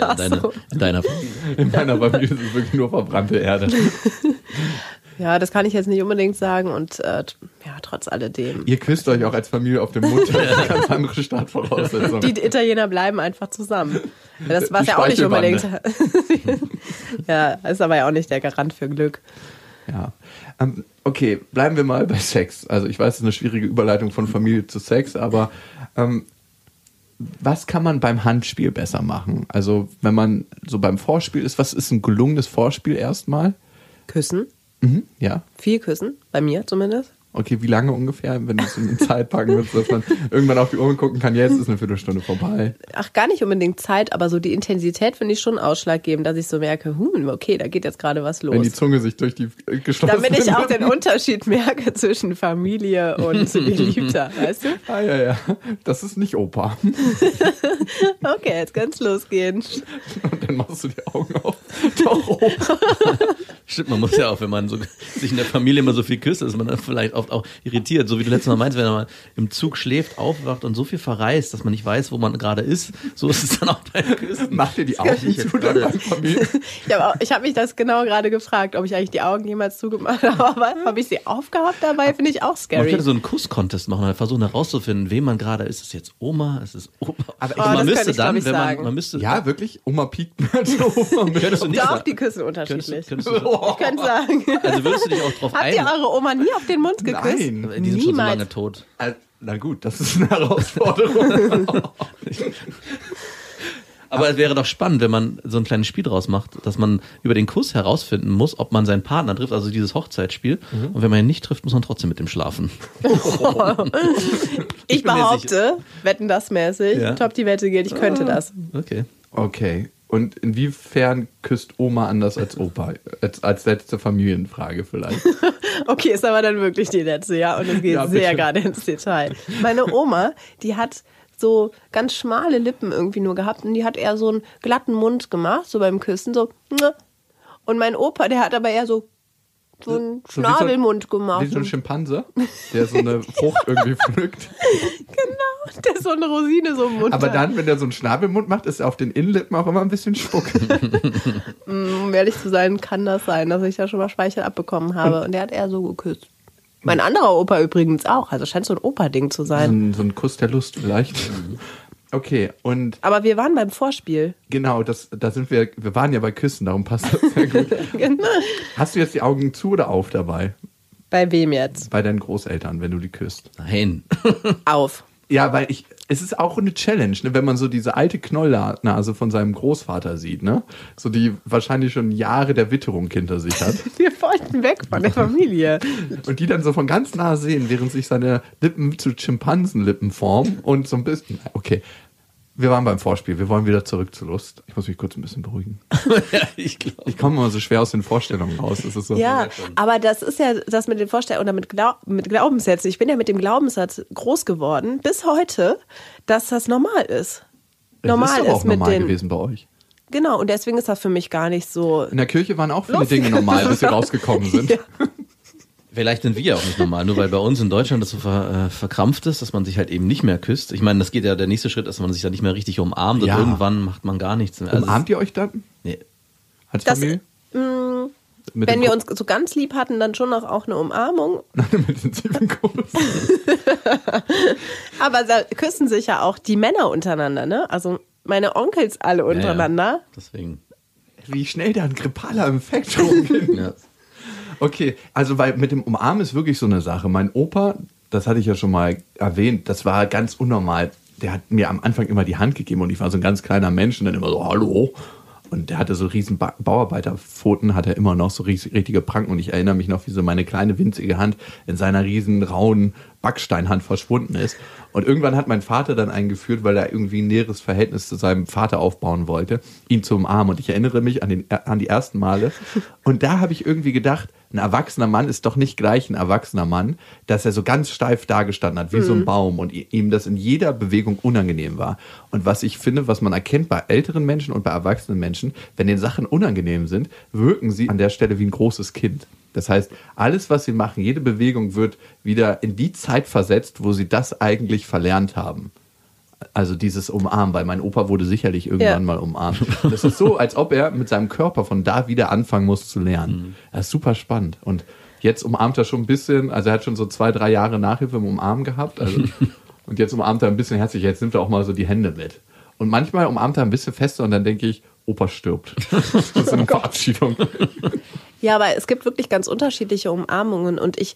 Ja, in, deine, in deiner Familie. In meiner Familie ist es wirklich nur verbrannte Erde. Ja, das kann ich jetzt nicht unbedingt sagen und äh, ja, trotz alledem. Ihr küsst euch auch als Familie auf dem Mund. Ganz andere Startvoraussetzung. Die Italiener bleiben einfach zusammen. Das war ja auch nicht unbedingt. Ja, ist aber ja auch nicht der Garant für Glück. Ja. Ähm, okay, bleiben wir mal bei Sex. Also ich weiß, es ist eine schwierige Überleitung von Familie zu Sex, aber ähm, was kann man beim Handspiel besser machen? Also wenn man so beim Vorspiel ist, was ist ein gelungenes Vorspiel erstmal? Küssen, Mhm, ja. viel küssen, bei mir zumindest. Okay, wie lange ungefähr, wenn du es in die Zeit packen würdest, dass man irgendwann auf die Uhr gucken kann, jetzt ist eine Viertelstunde vorbei. Ach, gar nicht unbedingt Zeit, aber so die Intensität finde ich schon ausschlaggebend, dass ich so merke, hm, okay, da geht jetzt gerade was los. Wenn die Zunge sich durch die äh, geschlossenen... Damit ich auch den Unterschied merke zwischen Familie und Geliebter, weißt du? Ah, ja, ja. Das ist nicht Opa. Okay, jetzt kann's losgehen. Und dann machst du die Augen auf. Doch, Opa. Stimmt, man muss ja auch, wenn man so, sich in der Familie immer so viel küsst, ist man dann vielleicht oft auch irritiert. So wie du letztes Mal meinst, wenn man im Zug schläft, aufwacht und so viel verreist, dass man nicht weiß, wo man gerade ist. So ist es dann auch beim Küssen. Mach dir die Augen ich jetzt zu, dann gerade- beim Familie. Ich habe hab mich das genau gerade gefragt, ob ich eigentlich die Augen jemals zugemacht habe. Aber habe ich sie aufgehabt dabei, finde ich auch Man scary. könnte so einen Kuss-Contest machen, halt versuchen herauszufinden, wem man gerade ist. Ist es jetzt Oma? Ist es Opa? Aber Oh, das man müsste ich, dann, ich, wenn man, man müsste, Ja, wirklich? Oma piekt mir so. Oma könntest nicht Doch, sagen. die küssen Könntest, unterschiedlich. du- könntest du, Ich könnte sagen. also würdest du dich auch drauf Habt ihr ein? eure Oma nie auf den Mund geküsst? Nein. Die sind schon so Niemals. lange tot. Na gut, das ist eine Herausforderung. Aber es wäre doch spannend, wenn man so ein kleines Spiel draus macht, dass man über den Kuss herausfinden muss, ob man seinen Partner trifft, also dieses Hochzeitsspiel. Und wenn man ihn nicht trifft, muss man trotzdem mit dem schlafen. Ich, behaupte, wetten das mäßig, Ja. top die Wette gilt, ich könnte das. Okay. okay. Und inwiefern küsst Oma anders als Opa? Als, als letzte Familienfrage vielleicht. Okay, ist aber dann wirklich die letzte, ja. Und es geht Ja, sehr gerade ins Detail. Meine Oma, die hat so ganz schmale Lippen irgendwie nur gehabt und die hat eher so einen glatten Mund gemacht, so beim Küssen, so. "Mua." Und mein Opa, der hat aber eher so, so einen So wie so- Schnabelmund gemacht. Wie so ein Schimpanse, der so eine Frucht irgendwie pflückt. genau, der so eine Rosine so im Mund Aber hat. dann, wenn der so einen Schnabelmund macht, ist auf den Innenlippen auch immer ein bisschen Spuck. Um ehrlich zu sein, kann das sein, dass ich da schon mal Speichel abbekommen habe. Und der hat eher so geküsst. Mein anderer Opa übrigens auch. Also scheint so ein Opa-Ding zu So sein. ein, so ein Kuss der Lust vielleicht. Okay, und Aber wir waren beim Vorspiel. genau, das, da sind wir, wir waren ja bei Küssen, darum passt das sehr gut. Genau. Hast du jetzt die Augen zu oder auf dabei? Bei wem jetzt? Bei deinen Großeltern, wenn du die küsst? Nein. Auf. Ja, weil ich, es ist auch eine Challenge, ne, wenn man so diese alte Knollnase von seinem Großvater sieht, ne? So die wahrscheinlich schon Jahre der Witterung hinter sich hat. Wir wollten weg von der Familie. Und die dann so von ganz nah sehen, während sich seine Lippen zu Schimpansenlippen formen und so ein bisschen. Okay, wir waren beim Vorspiel, wir wollen wieder zurück zur Lust. Ich muss mich kurz ein bisschen beruhigen. ja, ich. Ich komme immer so schwer aus den Vorstellungen raus. Das ist so. Ja, aber das ist ja das mit den Vorstellungen oder mit, Glau mit Glaubenssätzen. Ich bin ja mit dem Glaubenssatz groß geworden, bis heute, dass das normal ist. Es Normal ist, doch auch ist mit normal den. gewesen bei euch. Genau, und deswegen ist das für mich gar nicht so. In der Kirche waren auch viele Lustig. Dinge normal, bis sie rausgekommen sind. Ja. Vielleicht sind wir ja auch nicht normal, nur weil bei uns in Deutschland das so ver, äh, verkrampft ist, dass man sich halt eben nicht mehr küsst. Ich meine, das geht ja, der nächste Schritt ist, dass man sich dann nicht mehr richtig umarmt Ja. und irgendwann macht man gar nichts mehr. Also Umarmt ihr euch dann Nee. als Das- Familie? Mit Wenn dem wir uns so ganz lieb hatten, dann schon noch auch eine Umarmung. mit den sieben Kuss. Aber da küssen sich ja auch die Männer untereinander, ne? Also meine Onkels alle untereinander. Ja, ja. Deswegen. Wie schnell da ein grippaler Infekt rumgeht. Ja. Okay, also weil mit dem Umarmen ist wirklich so eine Sache. Mein Opa, das hatte ich ja schon mal erwähnt, das war ganz unnormal. Der hat mir am Anfang immer die Hand gegeben und ich war so ein ganz kleiner Mensch und dann immer so, hallo. Und der hatte so riesen ba Bauarbeiterpfoten, hat er immer noch so ries- richtige Pranken. Und ich erinnere mich noch, wie so meine kleine winzige Hand in seiner riesen rauen Backsteinhand verschwunden ist. Und irgendwann hat mein Vater dann eingeführt, weil er irgendwie ein näheres Verhältnis zu seinem Vater aufbauen wollte, ihn zu umarmen. Und ich erinnere mich an, den, an die ersten Male. Und da habe ich irgendwie gedacht, ein erwachsener Mann ist doch nicht gleich ein erwachsener Mann, dass er so ganz steif dagestanden hat, wie so ein Baum und ihm das in jeder Bewegung unangenehm war. Und was ich finde, was man erkennt bei älteren Menschen und bei erwachsenen Menschen, wenn den Sachen unangenehm sind, wirken sie an der Stelle wie ein großes Kind. Das heißt, alles, was sie machen, jede Bewegung wird wieder in die Zeit versetzt, wo sie das eigentlich verlernt haben. Also dieses Umarmen, weil mein Opa wurde sicherlich irgendwann Ja. mal umarmt. Das ist so, als ob er mit seinem Körper von da wieder anfangen muss zu lernen. Das ist super spannend. Und jetzt umarmt er schon ein bisschen, also er hat schon so zwei, drei Jahre Nachhilfe im Umarmen gehabt. Also, und jetzt umarmt er ein bisschen herzlich, jetzt nimmt er auch mal so die Hände mit. Und manchmal umarmt er ein bisschen fester und dann denke ich, Opa stirbt. Das ist eine Verabschiedung. Ja, aber es gibt wirklich ganz unterschiedliche Umarmungen und ich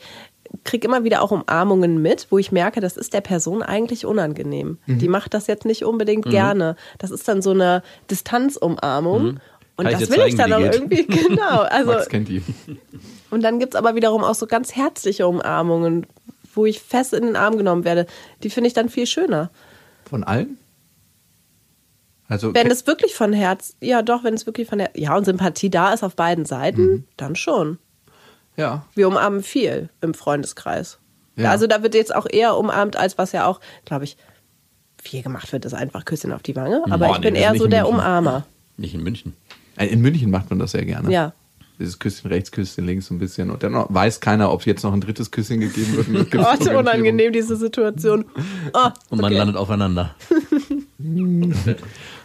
kriege immer wieder auch Umarmungen mit, wo ich merke, das ist der Person eigentlich unangenehm. Mhm. Die macht das jetzt nicht unbedingt gerne. Das ist dann so eine Distanzumarmung. Und Kann ich das will ich zeigen, dann wie auch geht? irgendwie, genau. Also, Max kennt die. und dann gibt's aber wiederum auch so ganz herzliche Umarmungen, wo ich fest in den Arm genommen werde. Die finde ich dann viel schöner. Von allen? Also, Wenn es wirklich von Herz, ja doch, wenn es wirklich von Herz, ja und Sympathie da ist auf beiden Seiten, Mhm. dann schon. Ja, Wir umarmen viel im Freundeskreis. Ja. Also da wird jetzt auch eher umarmt, als was ja auch, glaube ich, viel gemacht wird, ist einfach Küsschen auf die Wange. Aber Boah, ich nee, bin eher so in der München. Umarmer. Nicht in München. in München macht man das sehr gerne. Ja. Dieses Küsschen rechts, Küsschen links so ein bisschen. Und dann weiß keiner, ob jetzt noch ein drittes Küsschen gegeben wird. Oh, so unangenehm, diese Situation. Oh, Und man okay. landet aufeinander.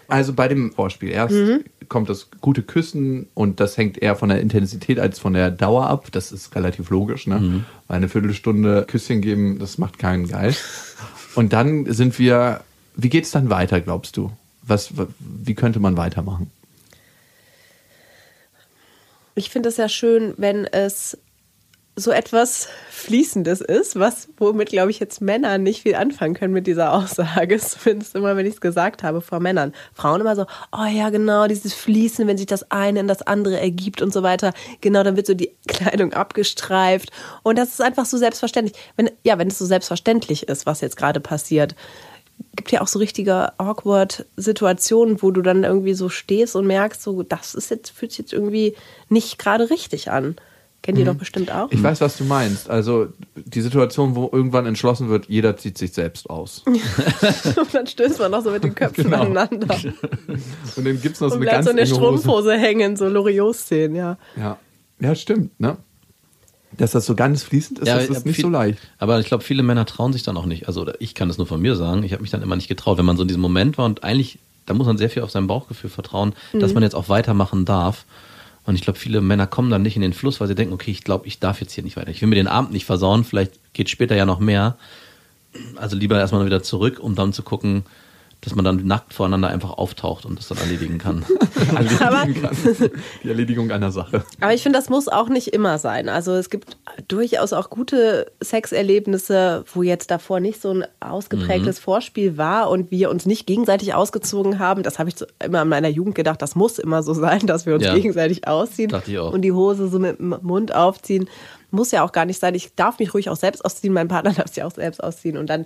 Also bei dem Vorspiel. Erst Mhm. kommt das gute Küssen und das hängt eher von der Intensität als von der Dauer ab. Das ist relativ logisch, ne? Mhm. Weil eine Viertelstunde Küsschen geben, das macht keinen geil. Und dann sind wir, wie geht's dann weiter, glaubst du? Was, wie könnte man weitermachen? Ich finde es ja schön, wenn es so etwas Fließendes ist, was, womit, glaube ich, jetzt Männer nicht viel anfangen können mit dieser Aussage. Zumindest immer, wenn ich es gesagt habe vor Männern. Frauen immer so, oh ja, genau, dieses Fließen, wenn sich das eine in das andere ergibt und so weiter. Genau, dann wird so die Kleidung abgestreift. Und das ist einfach so selbstverständlich. Wenn, ja, wenn es so selbstverständlich ist, was jetzt gerade passiert. Gibt ja auch so richtige awkward Situationen, wo du dann irgendwie so stehst und merkst, so, das ist jetzt, fühlt sich jetzt irgendwie nicht gerade richtig an. Kennt ihr doch bestimmt auch? Ich weiß, was du meinst. Also die Situation, wo irgendwann entschlossen wird, jeder zieht sich selbst aus. Und dann stößt man noch so mit den Köpfen Genau. aneinander. Und dann gibt's noch so Und eine bleibt ganz so Hose. Strumpfhose hängen, so Loriot-Szenen, ja. Ja. ja, stimmt, ne? Dass das so ganz fließend ist, das ist nicht viel- so leicht. Aber ich glaube, viele Männer trauen sich dann auch nicht. Also oder ich kann es nur von mir sagen. Ich habe mich dann immer nicht getraut, wenn man so in diesem Moment war und eigentlich, da muss man sehr viel auf sein Bauchgefühl vertrauen, dass man jetzt auch weitermachen darf. Und ich glaube, viele Männer kommen dann nicht in den Fluss, weil sie denken, okay, ich glaube, ich darf jetzt hier nicht weiter. Ich will mir den Abend nicht versauen, vielleicht geht später ja noch mehr. Also lieber erstmal wieder zurück, um dann zu gucken, dass man dann nackt voreinander einfach auftaucht und das dann erledigen kann. Erledigen kann. Die Erledigung einer Sache. Aber ich finde, das muss auch nicht immer sein. Also es gibt durchaus auch gute Sexerlebnisse, wo jetzt davor nicht so ein ausgeprägtes Mhm. Vorspiel war und wir uns nicht gegenseitig ausgezogen haben. Das habe ich immer in meiner Jugend gedacht, das muss immer so sein, dass wir uns Ja. gegenseitig ausziehen Dachte ich auch. und die Hose so mit dem Mund aufziehen. Muss ja auch gar nicht sein. Ich darf mich ruhig auch selbst ausziehen, mein Partner darf sich auch selbst ausziehen und dann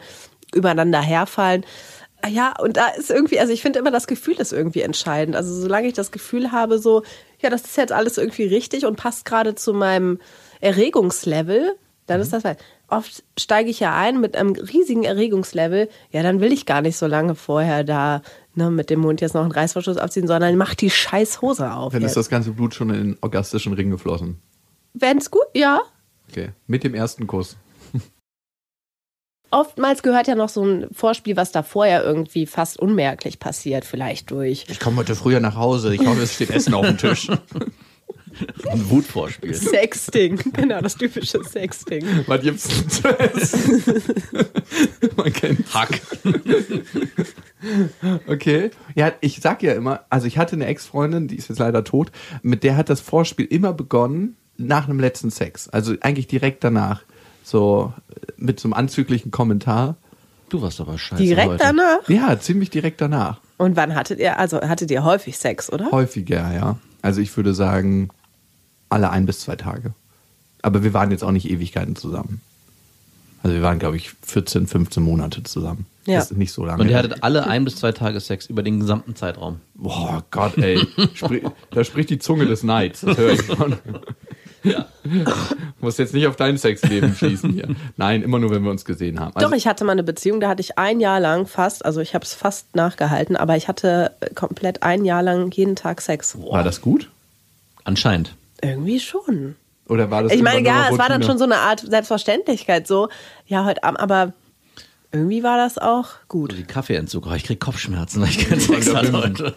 übereinander herfallen. Ja, und da ist irgendwie, also ich finde immer, das Gefühl ist irgendwie entscheidend. Also solange ich das Gefühl habe, so, ja, das ist jetzt alles irgendwie richtig und passt gerade zu meinem Erregungslevel, dann ist das halt. Oft steige ich ja ein mit einem riesigen Erregungslevel, ja, dann will ich gar nicht so lange vorher da ne, mit dem Mund jetzt noch einen Reißverschluss abziehen, sondern mach die scheiß Hose auf. Dann jetzt. ist das ganze Blut schon in den orgastischen Ring geflossen. Wenn's gut, ja. Okay. Mit dem ersten Kuss. Oftmals gehört ja noch so ein Vorspiel, was da vorher irgendwie fast unmerklich passiert, vielleicht durch Ich komme heute früher nach Hause. Ich hoffe, es steht Essen auf dem Tisch. Ein Wutvorspiel. Sexting. Genau, das typische Sexting. Was gibt's denn zu essen? Man kennt Hack. Okay. Ja, ich sag ja immer, also ich hatte eine Ex-Freundin, die ist jetzt leider tot, mit der hat das Vorspiel immer begonnen nach einem letzten Sex. Also eigentlich direkt danach. So äh, mit so einem anzüglichen Kommentar. Du warst aber scheiße Direkt heute. danach? Ja, ziemlich direkt danach. Und wann hattet ihr, also hattet ihr häufig Sex, oder? Häufiger, ja. Also ich würde sagen, alle ein bis zwei Tage. Aber wir waren jetzt auch nicht Ewigkeiten zusammen. Also wir waren, glaube ich, 14, 15 Monate zusammen. Ja. Das ist nicht so lange. Und ihr hattet alle ein bis zwei Tage Sex über den gesamten Zeitraum. Boah, Gott, ey. Sprich, da spricht die Zunge des Neids. Das höre ich schon. Ja. Muss jetzt nicht auf dein Sexleben schließen hier. Nein, immer nur, wenn wir uns gesehen haben. Also, Doch, ich hatte mal eine Beziehung, da hatte ich ein Jahr lang fast, also ich habe es fast nachgehalten, aber ich hatte komplett ein Jahr lang jeden Tag Sex. war das gut? Anscheinend. Irgendwie schon. Oder war das Ich meine, ja, es war dann schon so eine Art Selbstverständlichkeit, so, ja, heute Abend, aber irgendwie war das auch gut. Die Kaffeeentzug. Oh, ich krieg Kopfschmerzen, weil ich keinen Sex hatte heute.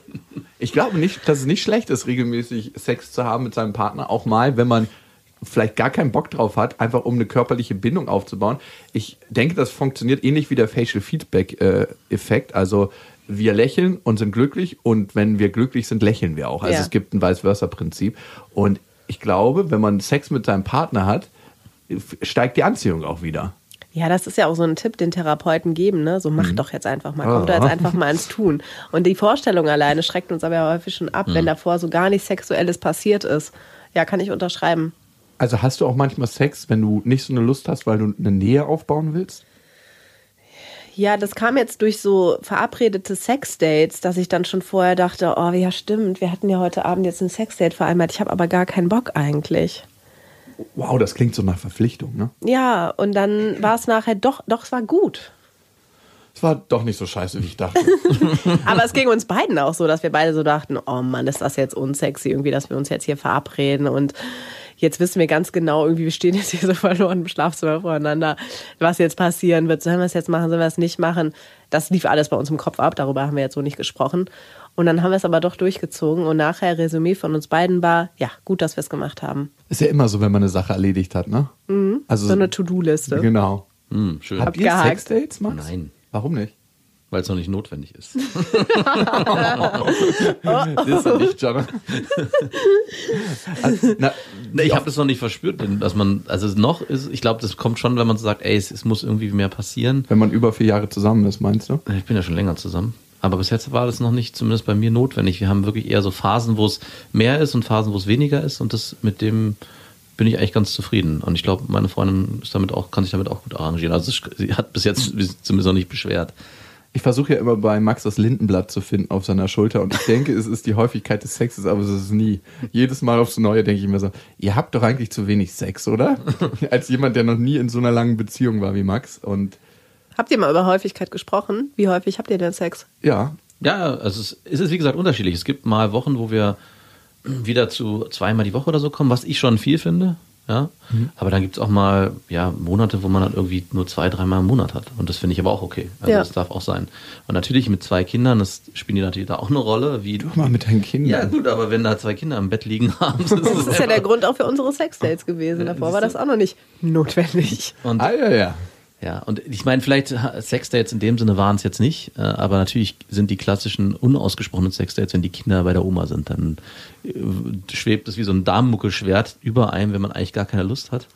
Ich glaube nicht, dass es nicht schlecht ist, regelmäßig Sex zu haben mit seinem Partner. Auch mal, wenn man vielleicht gar keinen Bock drauf hat, einfach um eine körperliche Bindung aufzubauen. Ich denke, das funktioniert ähnlich wie der Facial Feedback äh, Effekt. Also wir lächeln und sind glücklich und wenn wir glücklich sind, lächeln wir auch. Also Ja. es gibt ein Vice-Versa-Prinzip. Und ich glaube, wenn man Sex mit seinem Partner hat, steigt die Anziehung auch wieder. Ja, das ist ja auch so ein Tipp, den Therapeuten geben, ne? So mach doch jetzt einfach mal, kommt Ah. doch jetzt einfach mal ins Tun. Und die Vorstellung alleine schreckt uns aber ja häufig schon ab, wenn davor so gar nichts Sexuelles passiert ist. Ja, kann ich unterschreiben. Also hast du auch manchmal Sex, wenn du nicht so eine Lust hast, weil du eine Nähe aufbauen willst? Ja, das kam jetzt durch so verabredete Sexdates, dass ich dann schon vorher dachte, oh ja stimmt, wir hatten ja heute Abend jetzt ein Sexdate vereinbart, ich habe aber gar keinen Bock eigentlich. Wow, das klingt so nach Verpflichtung, ne? Ja, und dann war es nachher doch, doch, es war gut. Es war doch nicht so scheiße, wie ich dachte. Aber es ging uns beiden auch so, dass wir beide so dachten, oh Mann, ist das jetzt unsexy irgendwie, dass wir uns jetzt hier verabreden und jetzt wissen wir ganz genau, irgendwie wir stehen jetzt hier so verloren im Schlafzimmer voreinander, was jetzt passieren wird, sollen wir es jetzt machen, sollen wir es nicht machen. Das lief alles bei uns im Kopf ab, darüber haben wir jetzt so nicht gesprochen. Und dann haben wir es aber doch durchgezogen und nachher Resümee von uns beiden war, ja, gut, dass wir es gemacht haben. Ist ja immer so, wenn man eine Sache erledigt hat, ne? Also So eine To-Do-Liste. Genau. Hm, schön. Habt ihr. Sexdates, Max? Nein. Warum nicht? Weil es noch nicht notwendig ist. Das ist ja nicht, Jana. also, na, Nee, ich habe das noch nicht verspürt, denn dass man, also noch ist, ich glaube, das kommt schon, wenn man so sagt, ey, es, es muss irgendwie mehr passieren. wenn man über vier Jahre zusammen ist, meinst du? Ich bin ja schon länger zusammen. Aber bis jetzt war das noch nicht, zumindest bei mir, notwendig. Wir haben wirklich eher so Phasen, wo es mehr ist und Phasen, wo es weniger ist. Und das mit dem bin ich eigentlich ganz zufrieden. Und ich glaube, meine Freundin ist damit auch, kann sich damit auch gut arrangieren. Also sie hat bis jetzt zumindest noch nicht beschwert. Ich versuche ja immer bei Max das Lindenblatt zu finden auf seiner Schulter und ich denke, es ist die Häufigkeit des Sexes, aber es ist nie. Jedes Mal aufs Neue denke ich mir so, ihr habt doch eigentlich zu wenig Sex, oder? Als jemand, der noch nie in so einer langen Beziehung war wie Max und Habt ihr mal über Häufigkeit gesprochen? Wie häufig habt ihr denn Sex? ja, Ja, also es, es ist wie gesagt unterschiedlich. Es gibt mal Wochen, wo wir wieder zu zweimal die Woche oder so kommen, was ich schon viel finde. Ja, aber dann gibt es auch mal ja, Monate, wo man dann irgendwie nur zwei, dreimal im Monat hat. Und das finde ich aber auch okay. Also Ja. das darf auch sein. Und natürlich mit zwei Kindern, das spielen die natürlich da auch eine Rolle. Wie, guck mal mit deinen Kindern. ja gut, aber wenn da zwei Kinder im Bett liegen haben, das Das ist ja der Grund auch für unsere Sexdates gewesen. Davor war das auch noch nicht notwendig. Und Ah, ja, ja. Ja, und ich meine, vielleicht Sexdates in dem Sinne waren es jetzt nicht, äh, aber natürlich sind die klassischen unausgesprochenen Sexdates, wenn die Kinder bei der Oma sind, dann äh, schwebt es wie so ein Damenmuckelschwert über einem, wenn man eigentlich gar keine Lust hat.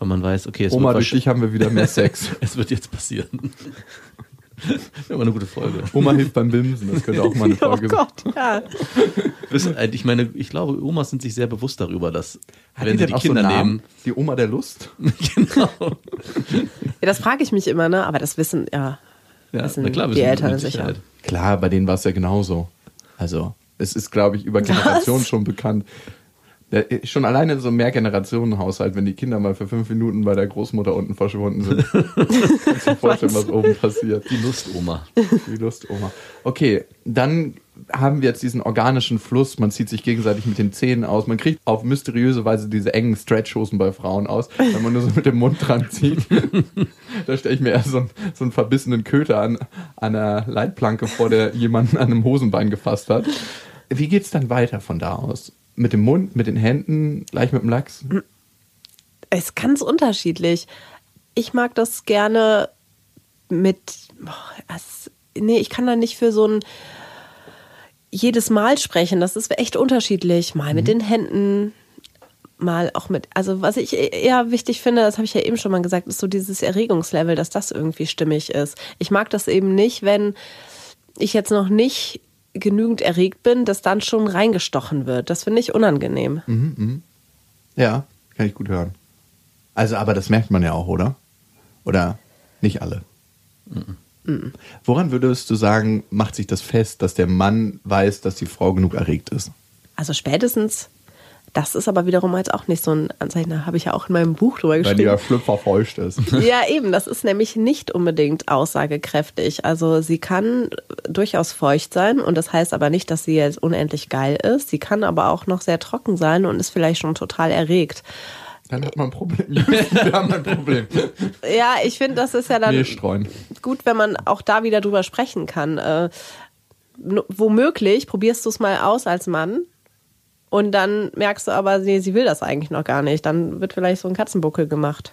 Weil man weiß, okay, es, Oma, durch dich haben wir wieder mehr Sex. es wird jetzt passieren. Aber eine gute Folge. Oma hilft beim Bimsen, das könnte auch mal eine Oh Folge sein. Gott, ja. Wissen, Ich meine, ich glaube, Omas sind sich sehr bewusst darüber, dass Hat wenn sie denn die auch Kinder so einen Namen? nehmen, Die Oma der Lust? genau. ja. Das frage ich mich immer, ne? Aber das wissen, ja. Ja, sind na klar, die wissen Eltern sicher. Klar, bei denen war es ja genauso. Also, es ist, glaube ich, über Generationen schon bekannt. Der, schon alleine in so einem Mehrgenerationenhaushalt, wenn die Kinder mal für fünf Minuten bei der Großmutter unten verschwunden sind. Kannst du dir vorstellen, was oben passiert. Die Lustoma. Die Lust, Oma. Okay, dann haben wir jetzt diesen organischen Fluss. Man zieht sich gegenseitig mit den Zähnen aus. Man kriegt auf mysteriöse Weise diese engen Stretchhosen bei Frauen aus, wenn man nur so mit dem Mund dran zieht. da stelle ich mir eher so einen, so einen verbissenen Köter an, an einer Leitplanke vor, der jemanden an einem Hosenbein gefasst hat. Wie geht's dann weiter von da aus? Mit dem Mund, mit den Händen, gleich mit dem Lachs? Es ist ganz unterschiedlich. Ich mag das gerne mit. Boah, nee, ich kann da nicht für so ein jedes Mal sprechen. Das ist echt unterschiedlich. Mal mit den Händen, mal auch mit. Also, was ich eher wichtig finde, das habe ich ja eben schon mal gesagt, ist so dieses Erregungslevel, dass das irgendwie stimmig ist. Ich mag das eben nicht, wenn ich jetzt noch nicht genügend erregt bin, dass dann schon reingestochen wird. Das finde ich unangenehm. Ja, kann ich gut hören. Also, aber das merkt man ja auch, oder? Oder nicht alle? Woran würdest du sagen, macht sich das fest, dass der Mann weiß, dass die Frau genug erregt ist? Also spätestens, das ist aber wiederum jetzt auch nicht so ein Anzeichen, da habe ich ja auch in meinem Buch drüber geschrieben. Schlüpfer feucht ist. Ja, eben, das ist nämlich nicht unbedingt aussagekräftig. Also sie kann durchaus feucht sein und das heißt aber nicht, dass sie jetzt unendlich geil ist. Sie kann aber auch noch sehr trocken sein und ist vielleicht schon total erregt. Dann hat man ein Problem. Wir haben ein Problem. Ja, ich finde, das ist ja dann gut, wenn man auch da wieder drüber sprechen kann. Äh, womöglich probierst du es mal aus als Mann und dann merkst du aber, nee, sie will das eigentlich noch gar nicht. Dann wird vielleicht so ein Katzenbuckel gemacht.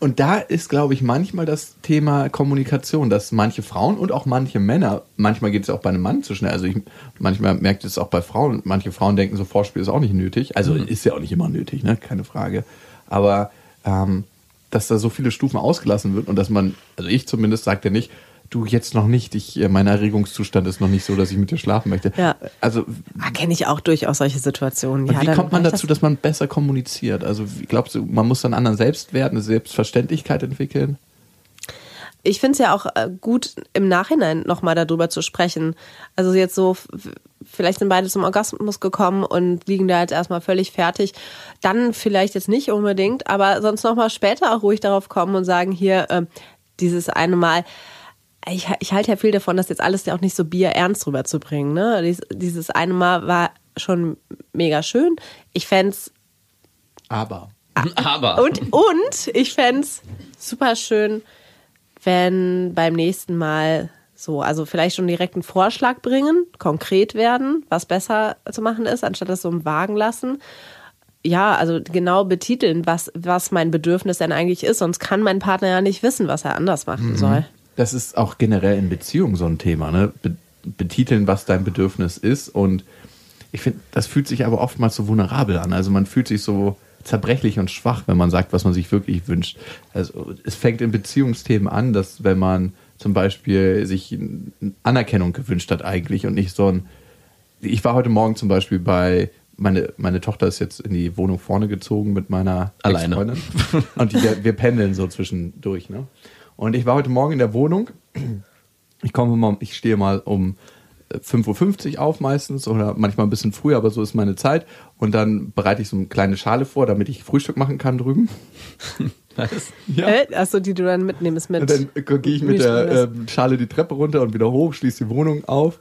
Und da ist, glaube ich, manchmal das Thema Kommunikation, dass manche Frauen und auch manche Männer, manchmal geht es auch bei einem Mann zu schnell. Also ich, manchmal merkt es auch bei Frauen. Manche Frauen denken, so Vorspiel ist auch nicht nötig. Also ist ja auch nicht immer nötig, ne? Keine Frage. Aber ähm, dass da so viele Stufen ausgelassen wird und dass man, also ich zumindest sagt ja nicht, du jetzt noch nicht, ich, äh, mein Erregungszustand ist noch nicht so, dass ich mit dir schlafen möchte. Ja. Also Ah, kenne ich auch durchaus solche Situationen. ja, wie kommt man dazu, dass man besser kommuniziert? Also glaubst du, man muss dann anderen Selbstwert, eine Selbstverständlichkeit entwickeln? ich finde es ja auch äh, gut, im Nachhinein nochmal darüber zu sprechen. Also jetzt so, vielleicht sind beide zum Orgasmus gekommen und liegen da jetzt erstmal völlig fertig. Dann vielleicht jetzt nicht unbedingt, aber sonst nochmal später auch ruhig darauf kommen und sagen, hier, äh, dieses eine Mal, ich, ich halte ja viel davon, das jetzt alles ja auch nicht so bierernst rüberzubringen. Ne? Dies, dieses eine Mal war schon mega schön. Ich fände Aber. Aber. und, und ich fände es super schön, wenn beim nächsten Mal so, also vielleicht schon direkt einen Vorschlag bringen, konkret werden, was besser zu machen ist, anstatt das so im Wagen lassen. Ja, also genau betiteln, was, was mein Bedürfnis denn eigentlich ist. Sonst kann mein Partner ja nicht wissen, was er anders machen soll. Das ist auch generell in Beziehungen so ein Thema, ne? Be betiteln, was dein Bedürfnis ist. Und ich finde, das fühlt sich aber oftmals so vulnerabel an. Also man fühlt sich so zerbrechlich und schwach, wenn man sagt, was man sich wirklich wünscht. Also es fängt in Beziehungsthemen an, dass wenn man zum Beispiel sich Anerkennung gewünscht hat eigentlich und nicht so ein. Ich war heute Morgen zum Beispiel bei meine, meine Tochter ist jetzt in die Wohnung vorne gezogen mit meiner Alleine. Ex-Freundin. Und die, wir pendeln so zwischendurch. Ne? Und ich war heute Morgen in der Wohnung. Ich komme mal, ich stehe mal um äh, 5.50 Uhr auf meistens oder manchmal ein bisschen früher, aber so ist meine Zeit. Und dann bereite ich so eine kleine Schale vor, damit ich Frühstück machen kann drüben. Ja. Äh, Achso, die du dann mitnimmst mit. Und dann äh, gehe ich mit der ähm, Schale die Treppe runter und wieder hoch, schließe die Wohnung auf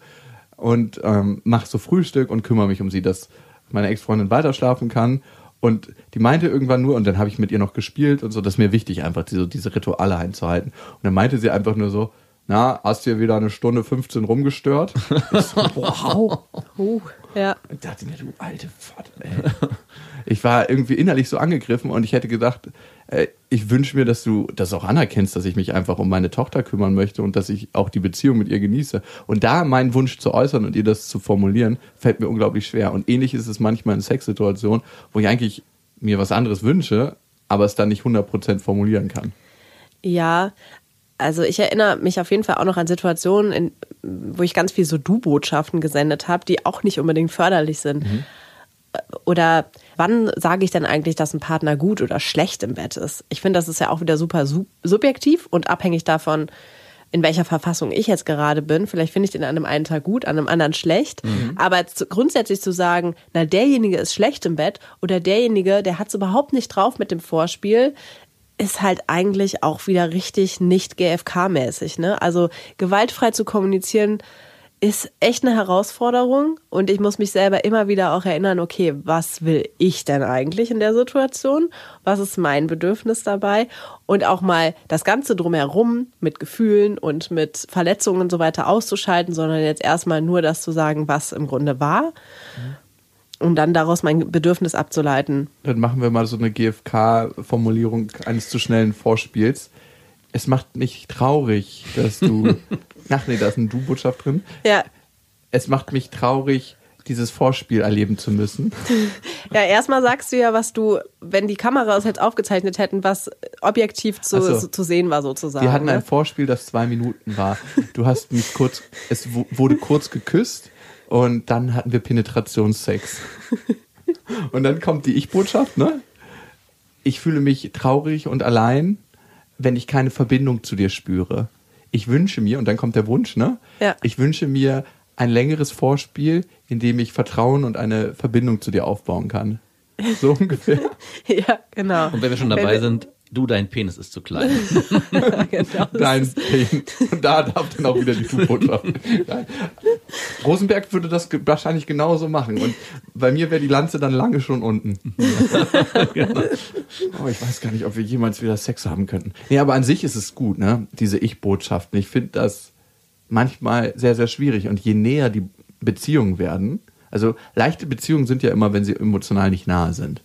und ähm, mache so Frühstück und kümmere mich um sie, dass meine Ex-Freundin weiter schlafen kann. Und die meinte irgendwann nur, und dann habe ich mit ihr noch gespielt und so, das ist mir wichtig, einfach diese, diese Rituale einzuhalten. Und dann meinte sie einfach nur so, na, hast du hier wieder eine Stunde 15 rumgestört? Ich so, wow. Ja. Und dachte mir, du alte Pfad, ey. Ich war irgendwie innerlich so angegriffen und ich hätte gedacht, äh, ich wünsche mir, dass du das auch anerkennst, dass ich mich einfach um meine Tochter kümmern möchte und dass ich auch die Beziehung mit ihr genieße. Und da meinen Wunsch zu äußern und ihr das zu formulieren, fällt mir unglaublich schwer. Und ähnlich ist es manchmal in Sexsituationen, wo ich eigentlich mir was anderes wünsche, aber es dann nicht 100% formulieren kann. Ja, also ich erinnere mich auf jeden Fall auch noch an Situationen, in, wo ich ganz viel so Du-Botschaften gesendet habe, die auch nicht unbedingt förderlich sind. Oder wann sage ich denn eigentlich, dass ein Partner gut oder schlecht im Bett ist? Ich finde, das ist ja auch wieder super sub subjektiv und abhängig davon, in welcher Verfassung ich jetzt gerade bin. Vielleicht finde ich den an einem einen Tag gut, an einem anderen schlecht. Aber zu, grundsätzlich zu sagen, na, derjenige ist schlecht im Bett oder derjenige, der hat es überhaupt nicht drauf mit dem Vorspiel, ist halt eigentlich auch wieder richtig nicht GFK-mäßig. Ne? Also gewaltfrei zu kommunizieren ist echt eine Herausforderung und ich muss mich selber immer wieder auch erinnern, okay, was will ich denn eigentlich in der Situation? Was ist mein Bedürfnis dabei? Und auch mal das Ganze drumherum mit Gefühlen und mit Verletzungen und so weiter auszuschalten, sondern jetzt erstmal nur das zu sagen, was im Grunde war, um dann daraus mein Bedürfnis abzuleiten. Dann machen wir mal so eine GFK-Formulierung eines zu schnellen Vorspiels. Es macht mich traurig, dass du. Ach nee, da ist eine Du-Botschaft drin. Ja, Es macht mich traurig, dieses Vorspiel erleben zu müssen. Ja, erstmal sagst du ja, was du, wenn die Kameras jetzt aufgezeichnet hätten, was objektiv zu, so. zu sehen war sozusagen. Wir hatten ne? ein Vorspiel, das zwei Minuten war. Du hast mich kurz, es wu- wurde kurz geküsst und dann hatten wir Penetrationssex. Und dann kommt die Ich-Botschaft, ne? Ich fühle mich traurig und allein, wenn ich keine Verbindung zu dir spüre. Ich wünsche mir, und dann kommt der Wunsch, ne? Ja. Ich wünsche mir ein längeres Vorspiel, in dem ich Vertrauen und eine Verbindung zu dir aufbauen kann. So ungefähr. Ja, genau. Und wenn wir schon dabei Wenn- sind, du, dein Penis ist zu klein. genau. Nein, Pain. Und da darf dann auch wieder die Du-Botschaft. Rosenberg würde das wahrscheinlich genauso machen. Und bei mir wäre die Lanze dann lange schon unten. oh, ich weiß gar nicht, ob wir jemals wieder Sex haben könnten. Nee, aber an sich ist es gut, ne? Diese Ich-Botschaften. Ich finde das manchmal sehr, sehr schwierig. Und je näher die Beziehungen werden, also leichte Beziehungen sind ja immer, wenn sie emotional nicht nahe sind.